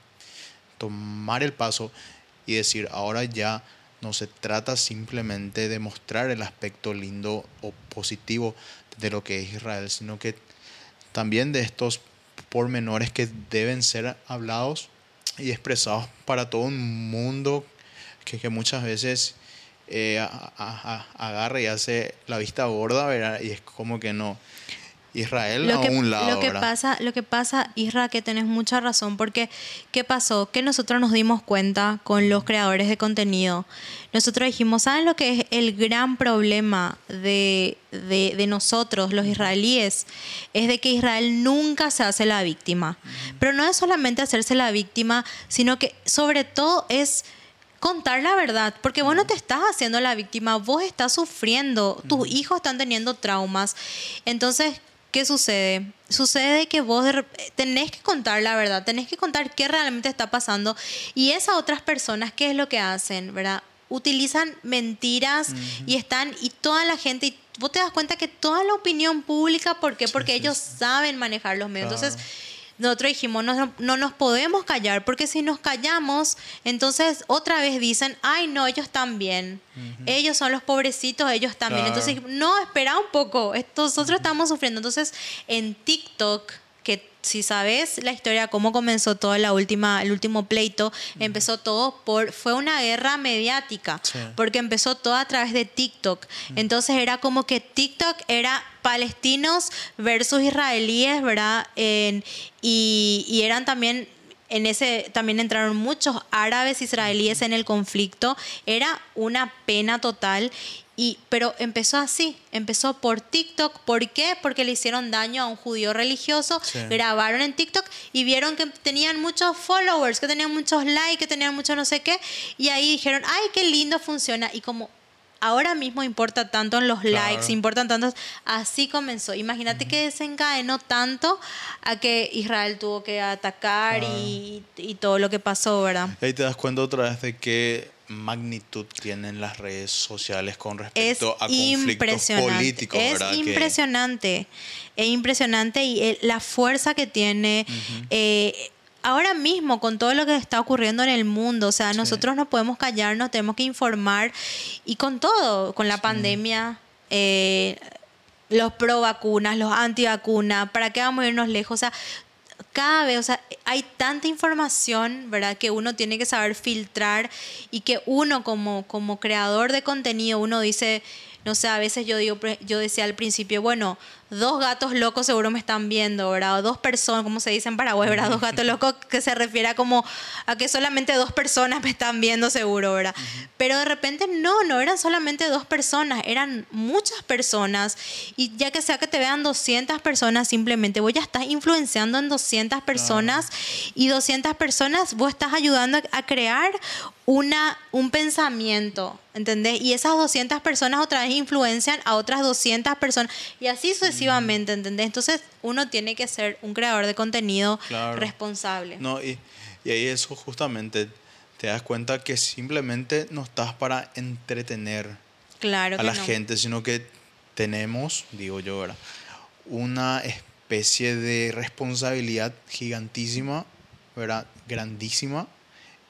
tomar el paso y decir, ahora ya no se trata simplemente de mostrar el aspecto lindo o positivo de lo que es Israel, sino que también de estos pormenores que deben ser hablados y expresados para todo un mundo que, muchas veces eh, agarra y hace la vista gorda, y es como que no. Israel lo a un lado. Lo que pasa, lo que pasa, Isra, que tenés mucha razón, porque ¿qué pasó? Que nosotros nos dimos cuenta con los creadores de contenido. Nosotros dijimos, ¿saben lo que es el gran problema de, de, nosotros, los israelíes? Es de que Israel nunca se hace la víctima. Pero no es solamente hacerse la víctima, sino que sobre todo es contar la verdad, porque vos no te estás haciendo la víctima, vos estás sufriendo, tus hijos están teniendo traumas. Entonces, ¿qué sucede? Sucede que vos tenés que contar la verdad, tenés que contar qué realmente está pasando y esas otras personas, ¿qué es lo que hacen? ¿Verdad? Utilizan mentiras y están, y toda la gente, y vos te das cuenta que toda la opinión pública, ¿por qué? Porque ellos saben manejar los medios. Entonces, nosotros dijimos, no, no, nos podemos callar, porque si nos callamos, entonces otra vez dicen, ay, no, ellos también. Ellos son los pobrecitos, ellos también. Entonces, no, espera un poco, nosotros estamos sufriendo. Entonces, en TikTok, si sabes la historia, cómo comenzó todo la última, el último pleito, empezó todo por, fue una guerra mediática, porque empezó todo a través de TikTok. Entonces era como que TikTok era palestinos versus israelíes, ¿verdad? y, y eran también en ese también entraron muchos árabes israelíes en el conflicto. Era una pena total y, pero empezó así, empezó por TikTok. ¿Por qué? Porque le hicieron daño a un judío religioso, grabaron en TikTok y vieron que tenían muchos followers, que tenían muchos likes, que tenían mucho no sé qué. Y ahí dijeron, ay, qué lindo funciona. Y como ahora mismo importa tanto en los likes, importan tantos. Así comenzó. Imagínate que desencadenó tanto a que Israel tuvo que atacar y, y, todo lo que pasó, ¿verdad? Ahí te das cuenta otra vez de que magnitud tienen las redes sociales con respecto a conflictos políticos. Es impresionante, es impresionante y eh, la fuerza que tiene. Eh, ahora mismo, con todo lo que está ocurriendo en el mundo, o sea, nosotros no podemos callarnos, tenemos que informar y con todo, con la pandemia. Eh, los pro vacunas, los anti vacunas, ¿para qué vamos a irnos lejos? O sea, cada vez, o sea, hay tanta información, ¿verdad? Que uno tiene que saber filtrar y que uno como, como creador de contenido, uno dice, no sé, a veces yo digo, yo decía al principio, bueno, dos gatos locos seguro me están viendo, ¿verdad? O dos personas, como se dice en Paraguay, ¿verdad? Dos gatos locos que se refiere a como a que solamente dos personas me están viendo seguro, ¿verdad? Pero de repente no, no eran solamente dos personas, eran muchas personas y ya que sea que te vean 200 personas, simplemente vos ya estás influenciando en 200 personas y 200 personas vos estás ayudando a crear una, un pensamiento, ¿entendés? Y esas 200 personas otra vez influencian a otras 200 personas y así sucesivamente, ¿entendés? Entonces uno tiene que ser un creador de contenido responsable. No, y, y ahí eso justamente te das cuenta que simplemente no estás para entretener claro a la gente, sino que tenemos, digo yo, ¿verdad? una especie de responsabilidad gigantísima, ¿verdad? grandísima,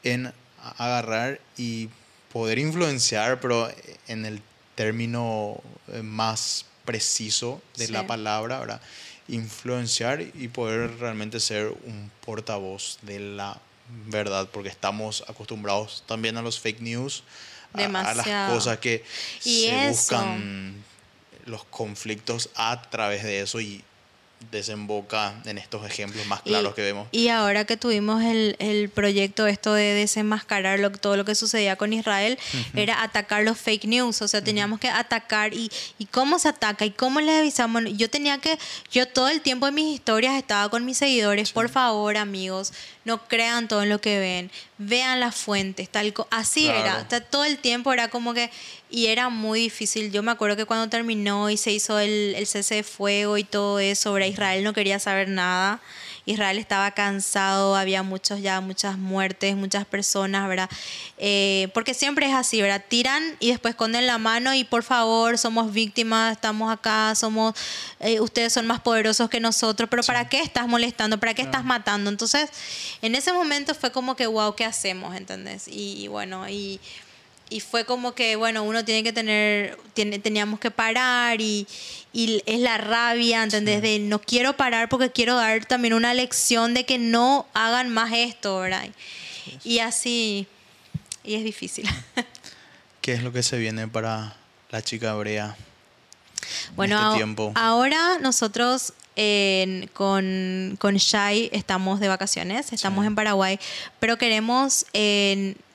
en agarrar y poder influenciar, pero en el término eh, más preciso de la palabra, ¿verdad? influenciar y poder realmente ser un portavoz de la verdad, porque estamos acostumbrados también a los fake news, a, las cosas que se buscan los conflictos a través de eso y desemboca en estos ejemplos más claros que vemos. Y ahora que tuvimos el, el proyecto esto de desenmascarar lo, todo lo que sucedía con Israel, era atacar los fake news, o sea, teníamos que atacar y, y cómo se ataca y cómo le avisamos. Yo tenía que, yo todo el tiempo en mis historias estaba con mis seguidores, por favor amigos, no crean todo lo que ven, vean las fuentes, tal así era, todo el tiempo era como que, y era muy difícil, yo me acuerdo que cuando terminó y se hizo el, el cese de fuego y todo eso, sobre Israel no quería saber nada, Israel estaba cansado, había muchos ya, muchas muertes, muchas personas, ¿verdad? Eh, porque siempre es así, ¿verdad? Tiran y después esconden la mano y por favor, somos víctimas, estamos acá, somos, eh, ustedes son más poderosos que nosotros, pero ¿para qué estás molestando? ¿Para qué estás matando? Entonces, en ese momento fue como que, wow, ¿qué hacemos? ¿Entendés? Y, bueno, y y fue como que, bueno, uno tiene que tener, tiene, teníamos que parar y, y es la rabia, ¿entendés? De no quiero parar porque quiero dar también una lección de que no hagan más esto, ¿verdad? Y así, y es difícil. ¿Qué es lo que se viene para la chica hebrea? Bueno, este tiempo? ahora nosotros con, con Shai estamos de vacaciones, estamos en Paraguay, pero queremos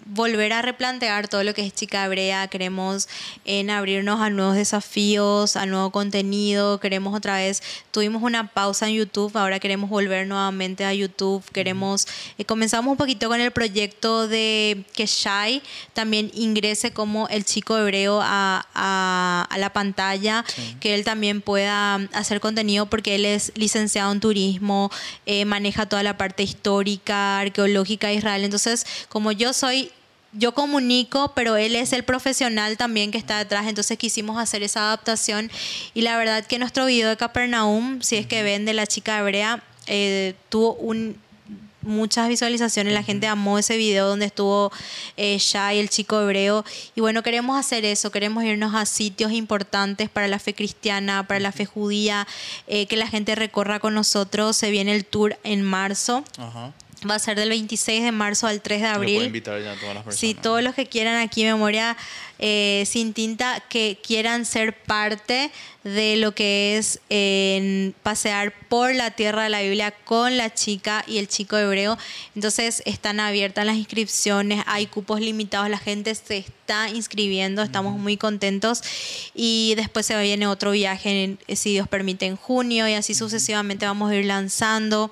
volver a replantear todo lo que es Chica Hebrea, queremos en abrirnos a nuevos desafíos, a nuevo contenido, queremos otra vez, tuvimos una pausa en YouTube, ahora queremos volver nuevamente a YouTube, queremos, eh, comenzamos un poquito con el proyecto de que Shai también ingrese como el chico hebreo a, a, la pantalla, que él también pueda hacer contenido porque él es licenciado en turismo, eh, maneja toda la parte histórica, arqueológica de Israel, entonces como yo soy yo comunico, pero él es el profesional también que está detrás, entonces quisimos hacer esa adaptación. Y la verdad que nuestro video de Capernaum, si es que ven de la chica hebrea, eh, tuvo un, muchas visualizaciones, la gente amó ese video donde estuvo eh, Shai, el chico hebreo, y bueno, queremos hacer eso, queremos irnos a sitios importantes para la fe cristiana, para la fe judía, eh, que la gente recorra con nosotros, se viene el tour en marzo. Ajá. Va a ser del 26 de marzo al 3 de abril. invitar ya a todas las personas. Sí, todos los que quieran aquí Memoria eh, Sin Tinta, que quieran ser parte de lo que es pasear por la tierra de la Biblia con la chica y el chico hebreo. Entonces están abiertas las inscripciones, hay cupos limitados, la gente se está inscribiendo, estamos muy contentos. Y después se viene otro viaje, si Dios permite, en junio y así sucesivamente vamos a ir lanzando.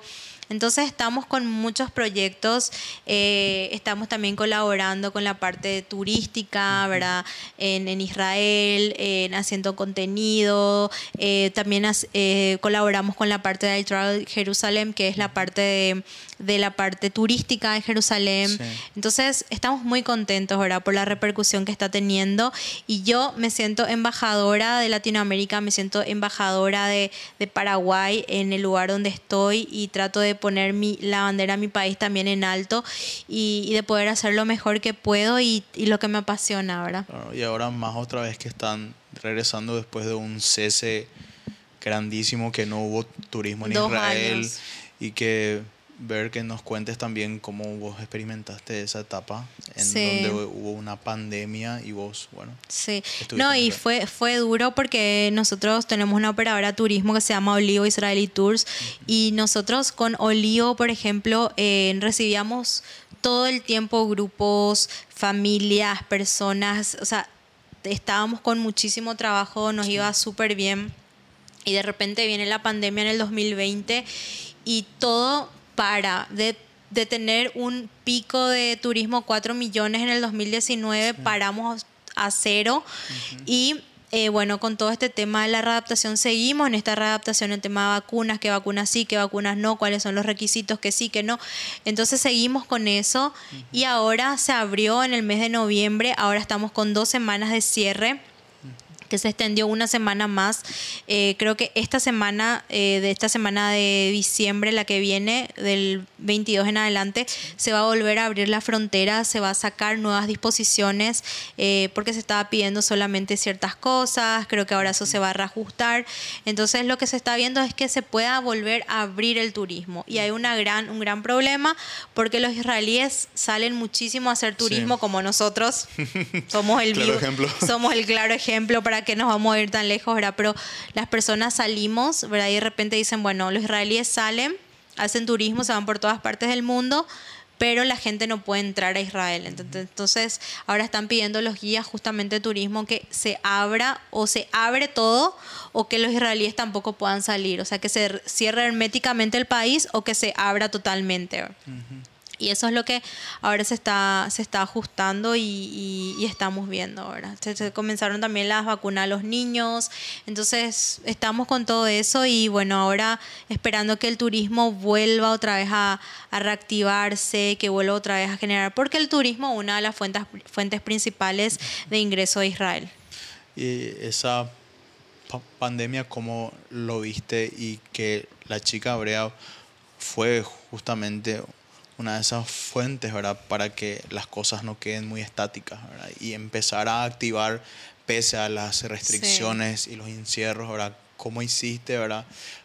Entonces estamos con muchos proyectos, eh, estamos también colaborando con la parte turística, ¿verdad? En, Israel, en haciendo contenido, eh, también eh, colaboramos con la parte de Travel Jerusalén, que es la parte de de la parte turística de Jerusalén. Entonces, estamos muy contentos, ¿verdad? Por la repercusión que está teniendo. Y yo me siento embajadora de Latinoamérica, me siento embajadora de, Paraguay en el lugar donde estoy y trato de poner mi, la bandera de mi país también en alto y, de poder hacer lo mejor que puedo y, lo que me apasiona, ¿verdad? y ahora más otra vez que están regresando después de un cese grandísimo que no hubo turismo en Israel y que ver que nos cuentes también cómo vos experimentaste esa etapa en donde hubo una pandemia y vos, bueno. Sí, no, y fue, fue duro porque nosotros tenemos una operadora de turismo que se llama Olivo Israeli Tours y nosotros con Olivo, por ejemplo, eh, recibíamos todo el tiempo grupos, familias, personas, o sea, estábamos con muchísimo trabajo, nos iba súper bien y de repente viene la pandemia en el 2020 y todo para de, tener un pico de turismo 4 millones en el 2019, paramos a cero. Y eh, bueno, con todo este tema de la readaptación, seguimos en esta readaptación en tema de vacunas, qué vacunas sí, qué vacunas no, cuáles son los requisitos, que sí, que no. Entonces seguimos con eso. Y ahora se abrió en el mes de noviembre, ahora estamos con dos semanas de cierre que se extendió una semana más. Eh, creo que esta semana, eh, de esta semana de diciembre, la que viene, del 22 en adelante, se va a volver a abrir la frontera, se va a sacar nuevas disposiciones, eh, porque se estaba pidiendo solamente ciertas cosas, creo que ahora eso se va a reajustar. Entonces lo que se está viendo es que se pueda volver a abrir el turismo. Y hay una gran, un gran problema, porque los israelíes salen muchísimo a hacer turismo como nosotros. somos el ejemplo. somos el claro ejemplo para que nos vamos a ir tan lejos, ¿verdad? Pero las personas salimos, ¿verdad? Y de repente dicen, bueno, los israelíes salen, hacen turismo, se van por todas partes del mundo, pero la gente no puede entrar a Israel. Entonces, ahora están pidiendo los guías justamente de turismo que se abra o se abre todo o que los israelíes tampoco puedan salir. O sea, que se cierre herméticamente el país o que se abra totalmente. Y eso es lo que ahora se está, se está ajustando y, estamos viendo ahora. Se, comenzaron también las vacunas a los niños, entonces estamos con todo eso y bueno, ahora esperando que el turismo vuelva otra vez a, reactivarse, que vuelva otra vez a generar, porque el turismo es una de las fuentes, fuentes principales de ingreso de Israel. Y esa pandemia, ¿cómo lo viste? Y que la chica Brea fue justamente una de esas fuentes, ¿verdad? Para que las cosas no queden muy estáticas, ¿verdad? Y empezar a activar pese a las restricciones y los encierros, ¿verdad? ¿Cómo hiciste, ¿verdad?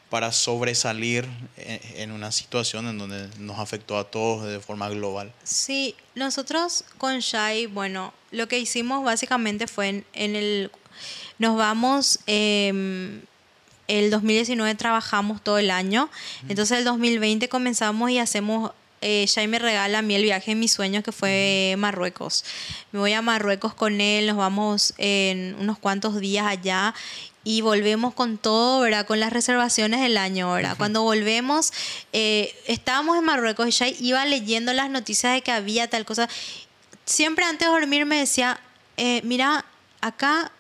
Para sobresalir en una situación en donde nos afectó a todos de forma global. Sí, nosotros con Shai, bueno, lo que hicimos básicamente fue en, el... Nos vamos... Eh, el 2019 trabajamos todo el año, entonces el 2020 comenzamos y hacemos eh, me regala a mí el viaje de mis sueños que fue Marruecos. Me voy a Marruecos con él, nos vamos en unos cuantos días allá y volvemos con todo, ¿verdad? Con las reservaciones del año, ¿verdad? Cuando volvemos, eh, estábamos en Marruecos y ya iba leyendo las noticias de que había tal cosa. Siempre antes de dormir me decía, eh, mira, acá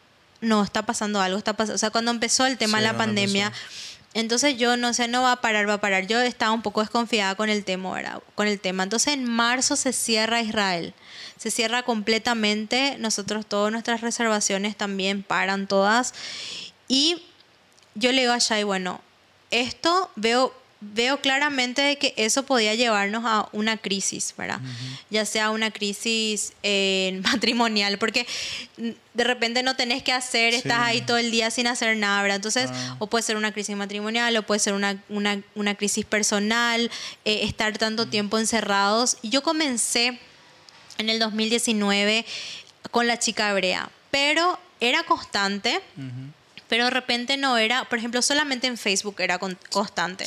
no, está pasando algo, está pasando, o sea, cuando empezó el tema de la pandemia, entonces yo no sé, no va a parar, va a parar. Yo estaba un poco desconfiada con el tema, ¿verdad? Con el tema. Entonces en marzo se cierra Israel. Se cierra completamente. Nosotros todas nuestras reservaciones también paran todas. Y yo le digo a Shai, bueno, esto veo veo claramente que eso podía llevarnos a una crisis, ¿verdad? Ya sea una crisis eh, matrimonial, porque de repente no tenés que hacer, estás ahí todo el día sin hacer nada, ¿verdad? Entonces, ah. o puede ser una crisis matrimonial, o puede ser una, una, crisis personal, eh, estar tanto tiempo encerrados. Yo comencé en el 2019 con la chica hebrea, pero era constante pero de repente no era, por ejemplo, solamente en Facebook era constante.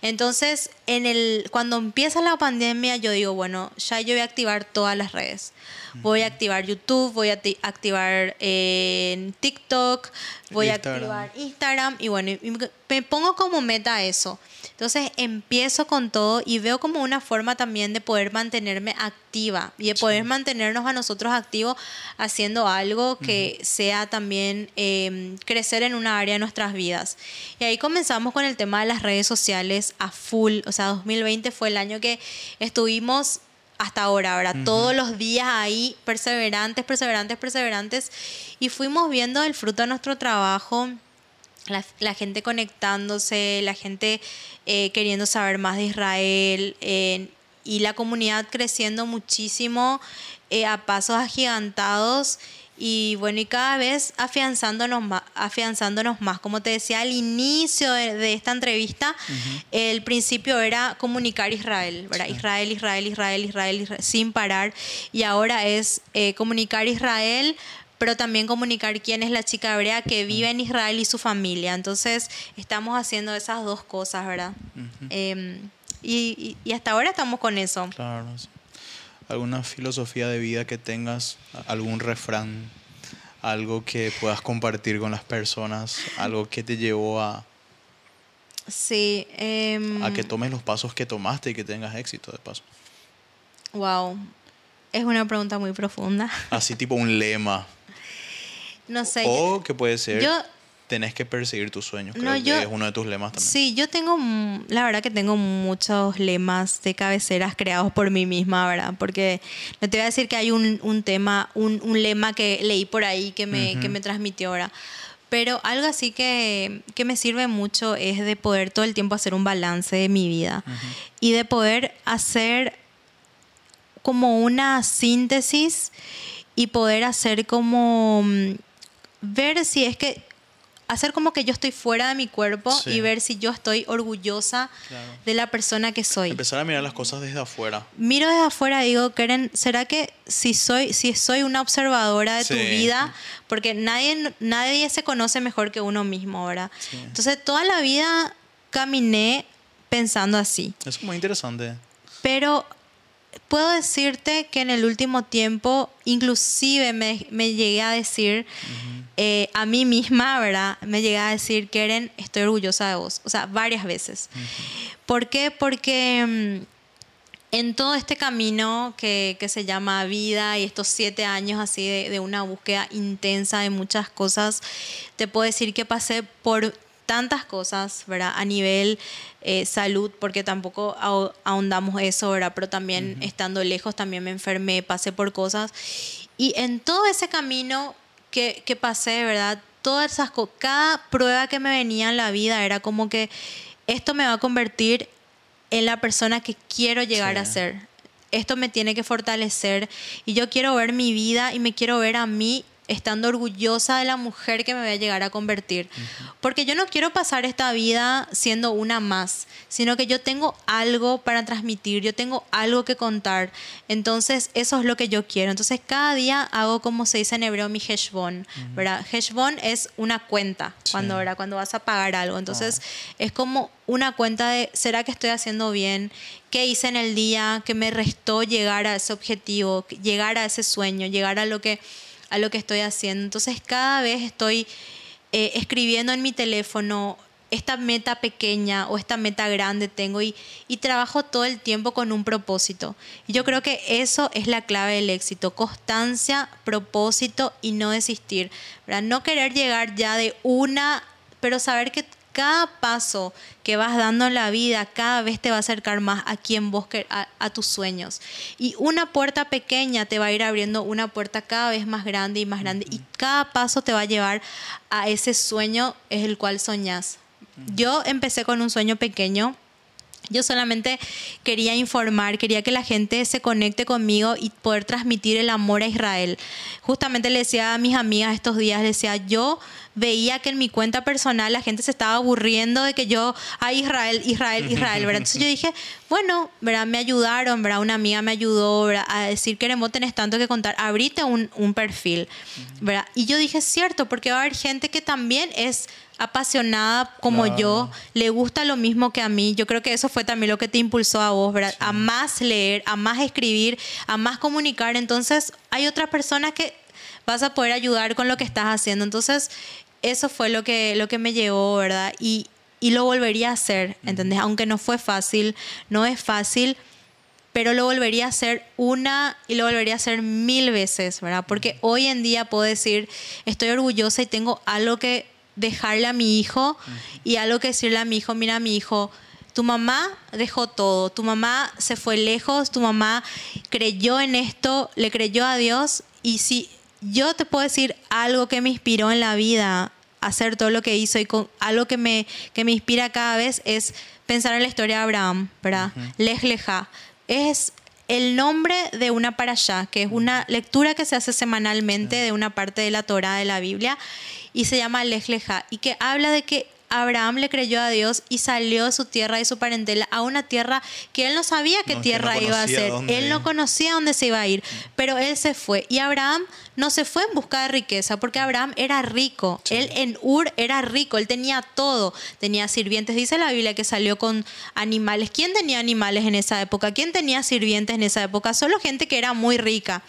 Entonces, en el, cuando empieza la pandemia, yo digo, bueno, ya yo voy a activar todas las redes. Voy a activar YouTube, voy a activar eh, TikTok, voy a activar Instagram y bueno, me pongo como meta eso. Entonces empiezo con todo y veo como una forma también de poder mantenerme activa y de poder mantenernos a nosotros activos haciendo algo que sea también em, crecer en una área de nuestras vidas. Y ahí comenzamos con el tema de las redes sociales a full. O sea, 2020 fue el año que estuvimos hasta ahora, ahora Todos los días ahí, perseverantes, perseverantes, perseverantes. Y fuimos viendo el fruto de nuestro trabajo. La, gente conectándose, la gente eh, queriendo saber más de Israel y la comunidad creciendo muchísimo eh, a pasos agigantados y bueno, y cada vez afianzándonos más, afianzándonos más. Como te decía al inicio de, esta entrevista, el principio era comunicar Israel, ¿verdad? Israel, Israel, Israel, Israel, sin parar. Y ahora es eh, comunicar Israel pero también comunicar quién es la chica hebrea que vive en Israel y su familia. Entonces, estamos haciendo esas dos cosas, ¿verdad? Em, y, y, hasta ahora estamos con eso. Claro, alguna filosofía de vida que tengas, algún refrán, algo que puedas compartir con las personas, algo que te llevó a... Sí. Em, a que tomes los pasos que tomaste y que tengas éxito de paso. Wow. Es una pregunta muy profunda. Así tipo un lema. No sé. O que puede ser... Yo, tenés que perseguir tus sueños. Creo que es uno de tus lemas también. Sí, yo tengo, la verdad que tengo muchos lemas de cabeceras creados por mí misma, ¿verdad? Porque no te voy a decir que hay un, un tema, un, un, lema que leí por ahí que me, que me transmitió ahora. Pero algo así que, que, me sirve mucho es de poder todo el tiempo hacer un balance de mi vida y de poder hacer como una síntesis y poder hacer como mm, ver si es que hacer como que yo estoy fuera de mi cuerpo y ver si yo estoy orgullosa de la persona que soy. Empezar a mirar las cosas desde afuera. Miro desde afuera y digo, Keren, ¿será que si soy, si soy una observadora de tu vida? Porque nadie, nadie se conoce mejor que uno mismo, ¿verdad? Entonces, toda la vida caminé pensando así. Es muy interesante. Pero puedo decirte que en el último tiempo, inclusive me, me llegué a decir... Eh, a mí misma, ¿verdad? Me llegué a decir, Keren, estoy orgullosa de vos. O sea, varias veces. ¿Por qué? Porque mm, en todo este camino que, que, se llama vida y estos siete años así de, una búsqueda intensa de muchas cosas, te puedo decir que pasé por tantas cosas, ¿verdad? A nivel eh, salud, porque tampoco ahondamos eso, ¿verdad? Pero también estando lejos, también me enfermé, pasé por cosas. Y en todo ese camino que, que pasé, ¿verdad? Todas esas cosas, cada prueba que me venía en la vida era como que esto me va a convertir en la persona que quiero llegar a ser. Esto me tiene que fortalecer y yo quiero ver mi vida y me quiero ver a mí estando orgullosa de la mujer que me voy a llegar a convertir. Porque yo no quiero pasar esta vida siendo una más, sino que yo tengo algo para transmitir, yo tengo algo que contar. Entonces, eso es lo que yo quiero. Entonces, cada día hago como se dice en hebreo mi heshbon, ¿verdad? Heshbon es una cuenta, cuando, cuando vas a pagar algo. Entonces, ah. es como una cuenta de, ¿será que estoy haciendo bien? ¿Qué hice en el día que me restó llegar a ese objetivo, llegar a ese sueño, llegar a lo que a lo que estoy haciendo. Entonces cada vez estoy eh, escribiendo en mi teléfono esta meta pequeña o esta meta grande tengo y, y, trabajo todo el tiempo con un propósito. Y yo creo que eso es la clave del éxito, constancia, propósito y no desistir. No querer llegar ya de una, pero saber que cada paso que vas dando en la vida cada vez te va a acercar más a quien vos a, a, tus sueños. Y una puerta pequeña te va a ir abriendo una puerta cada vez más grande y más grande. Y cada paso te va a llevar a ese sueño es el cual soñás. Yo empecé con un sueño pequeño yo solamente quería informar, quería que la gente se conecte conmigo y poder transmitir el amor a Israel. Justamente le decía a mis amigas estos días, le decía, yo veía que en mi cuenta personal la gente se estaba aburriendo de que yo, a Israel, Israel, Israel, ¿verdad? Entonces yo dije, bueno, ¿verdad? Me ayudaron, ¿verdad? Una amiga me ayudó, A decir que no tenés tanto que contar, abrite un, un perfil, ¿verdad? Y yo dije, cierto, porque va a haber gente que también es apasionada como yo, le gusta lo mismo que a mí. Yo creo que eso fue también lo que te impulsó a vos, ¿verdad? A más leer, a más escribir, a más comunicar. Entonces, hay otras personas que vas a poder ayudar con lo que estás haciendo. Entonces, eso fue lo que, lo que me llevó, ¿verdad? Y y lo volvería a hacer, ¿entendés? Aunque no fue fácil, no es fácil, pero lo volvería a hacer una y lo volvería a hacer mil veces, ¿verdad? Porque hoy en día puedo decir, estoy orgullosa y tengo algo que dejarle a mi hijo y algo que decirle a mi hijo, mira mi hijo, tu mamá dejó todo, tu mamá se fue lejos, tu mamá creyó en esto, le creyó a Dios y si yo te puedo decir algo que me inspiró en la vida, hacer todo lo que hizo y con, algo que me, que me inspira cada vez es pensar en la historia de Abraham, ¿verdad? Lej Leja. Es el nombre de una allá, que es una lectura que se hace semanalmente de una parte de la Torah de la Biblia y se llama Lej y que habla de que Abraham le creyó a Dios y salió de su tierra y su parentela a una tierra que él no sabía qué tierra iba a ser. Él no conocía dónde se iba a ir, pero él se fue. Y Abraham no se fue en busca de riqueza, porque Abraham era rico. Él en Ur era rico, él tenía todo. Tenía sirvientes. Dice la Biblia que salió con animales. ¿Quién tenía animales en esa época? ¿Quién tenía sirvientes en esa época? Solo gente que era muy rica.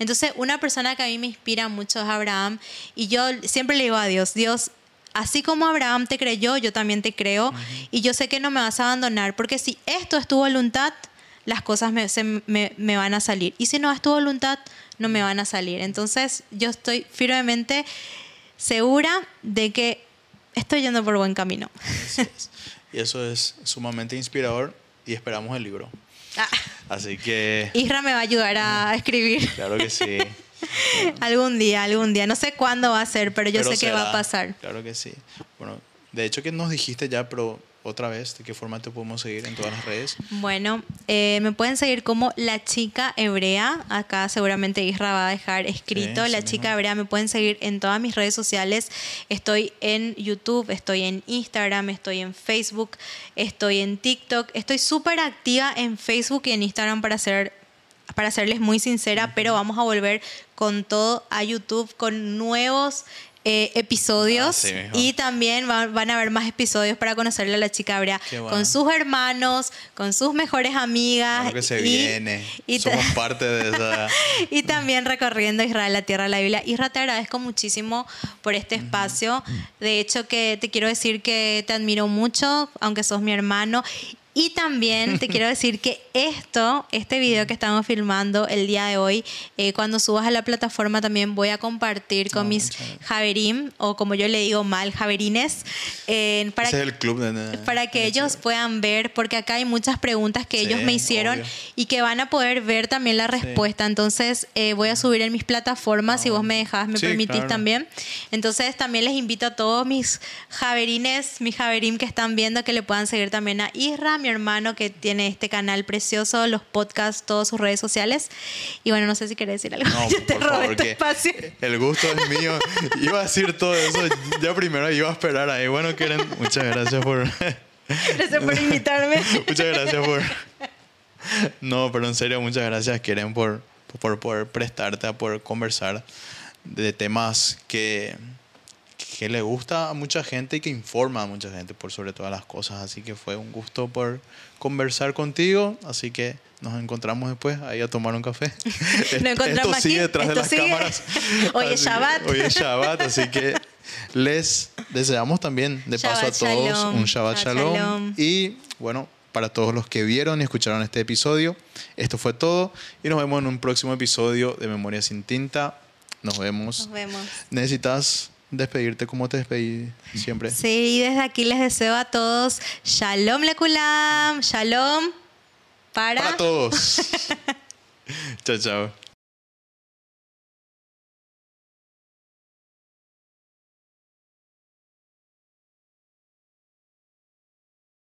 Entonces, una persona que a mí me inspira mucho es Abraham. Y yo siempre le digo a Dios, Dios, así como Abraham te creyó, yo también te creo y yo sé que no me vas a abandonar, porque si esto es tu voluntad, las cosas me, van a salir. Y si no es tu voluntad, no me van a salir. Entonces yo estoy firmemente segura de que estoy yendo por buen camino. Y eso es sumamente inspirador y esperamos el libro. Ah. Así que... Isra me va a ayudar a escribir. Claro que sí. algún día, algún día. No sé cuándo va a ser, pero yo sé que va a pasar. Claro que sí. Bueno, de hecho que nos dijiste ya, pero otra vez, ¿de qué forma te podemos seguir en todas las redes? Bueno, eh, me pueden seguir como La Chica Hebrea. Acá seguramente Isra va a dejar escrito. la Chica Hebrea me pueden seguir en todas mis redes sociales. Estoy en YouTube, estoy en Instagram, estoy en Facebook, estoy en TikTok. Estoy súper activa en Facebook y en Instagram para hacer para serles muy sincera, pero vamos a volver con todo a YouTube, con nuevos eh, episodios ah, y también van a haber más episodios para conocerle a la chica Brea con sus hermanos, con sus mejores amigas. que se y, viene. Somos parte de esa. y también recorriendo Israel, la tierra de la Biblia. Israel, te agradezco muchísimo por este espacio. De hecho, que te quiero decir que te admiro mucho, aunque sos mi hermano. Y también te quiero decir que esto, este video que estamos filmando el día de hoy, eh, cuando subas a la plataforma también voy a compartir con mis Javerim, o como yo le digo mal, Javerines, eh, para, el club para que ellos puedan ver, porque acá hay muchas preguntas que ellos me hicieron y que van a poder ver también la respuesta. Entonces eh, voy a subir en mis plataformas, si vos me dejas, me permitís también. Entonces también les invito a todos mis Javerines, mis Javerim que están viendo, que le puedan seguir también a Isra, mi hermano que tiene este canal precioso, los podcasts, todas sus redes sociales. Y bueno, no sé si querés decir algo. No, te robé espacio. El gusto es mío. iba a decir todo eso. Ya primero iba a esperar ahí. Bueno, Keren, muchas gracias por. Gracias por invitarme. muchas gracias por. No, pero en serio, muchas gracias, Keren, por, por poder prestarte a poder conversar de temas que que le gusta a mucha gente y que informa a mucha gente por sobre todas las cosas. Así que fue un gusto por conversar contigo. Así que nos encontramos después ahí a tomar un café. nos encontramos Esto sigue detrás de las cámaras. Hoy es Shabbat. hoy es Shabbat, así que les deseamos también de paso a todos un Shabbat shalom. Y bueno, para todos los que vieron y escucharon este episodio, esto fue todo y nos vemos en un próximo episodio de Memoria sin tinta. Nos vemos. Nos vemos. Necesitas despedirte como te despedí siempre. Sí, desde aquí les deseo a todos Shalom Lekulam, Shalom para, para todos. chao, chao.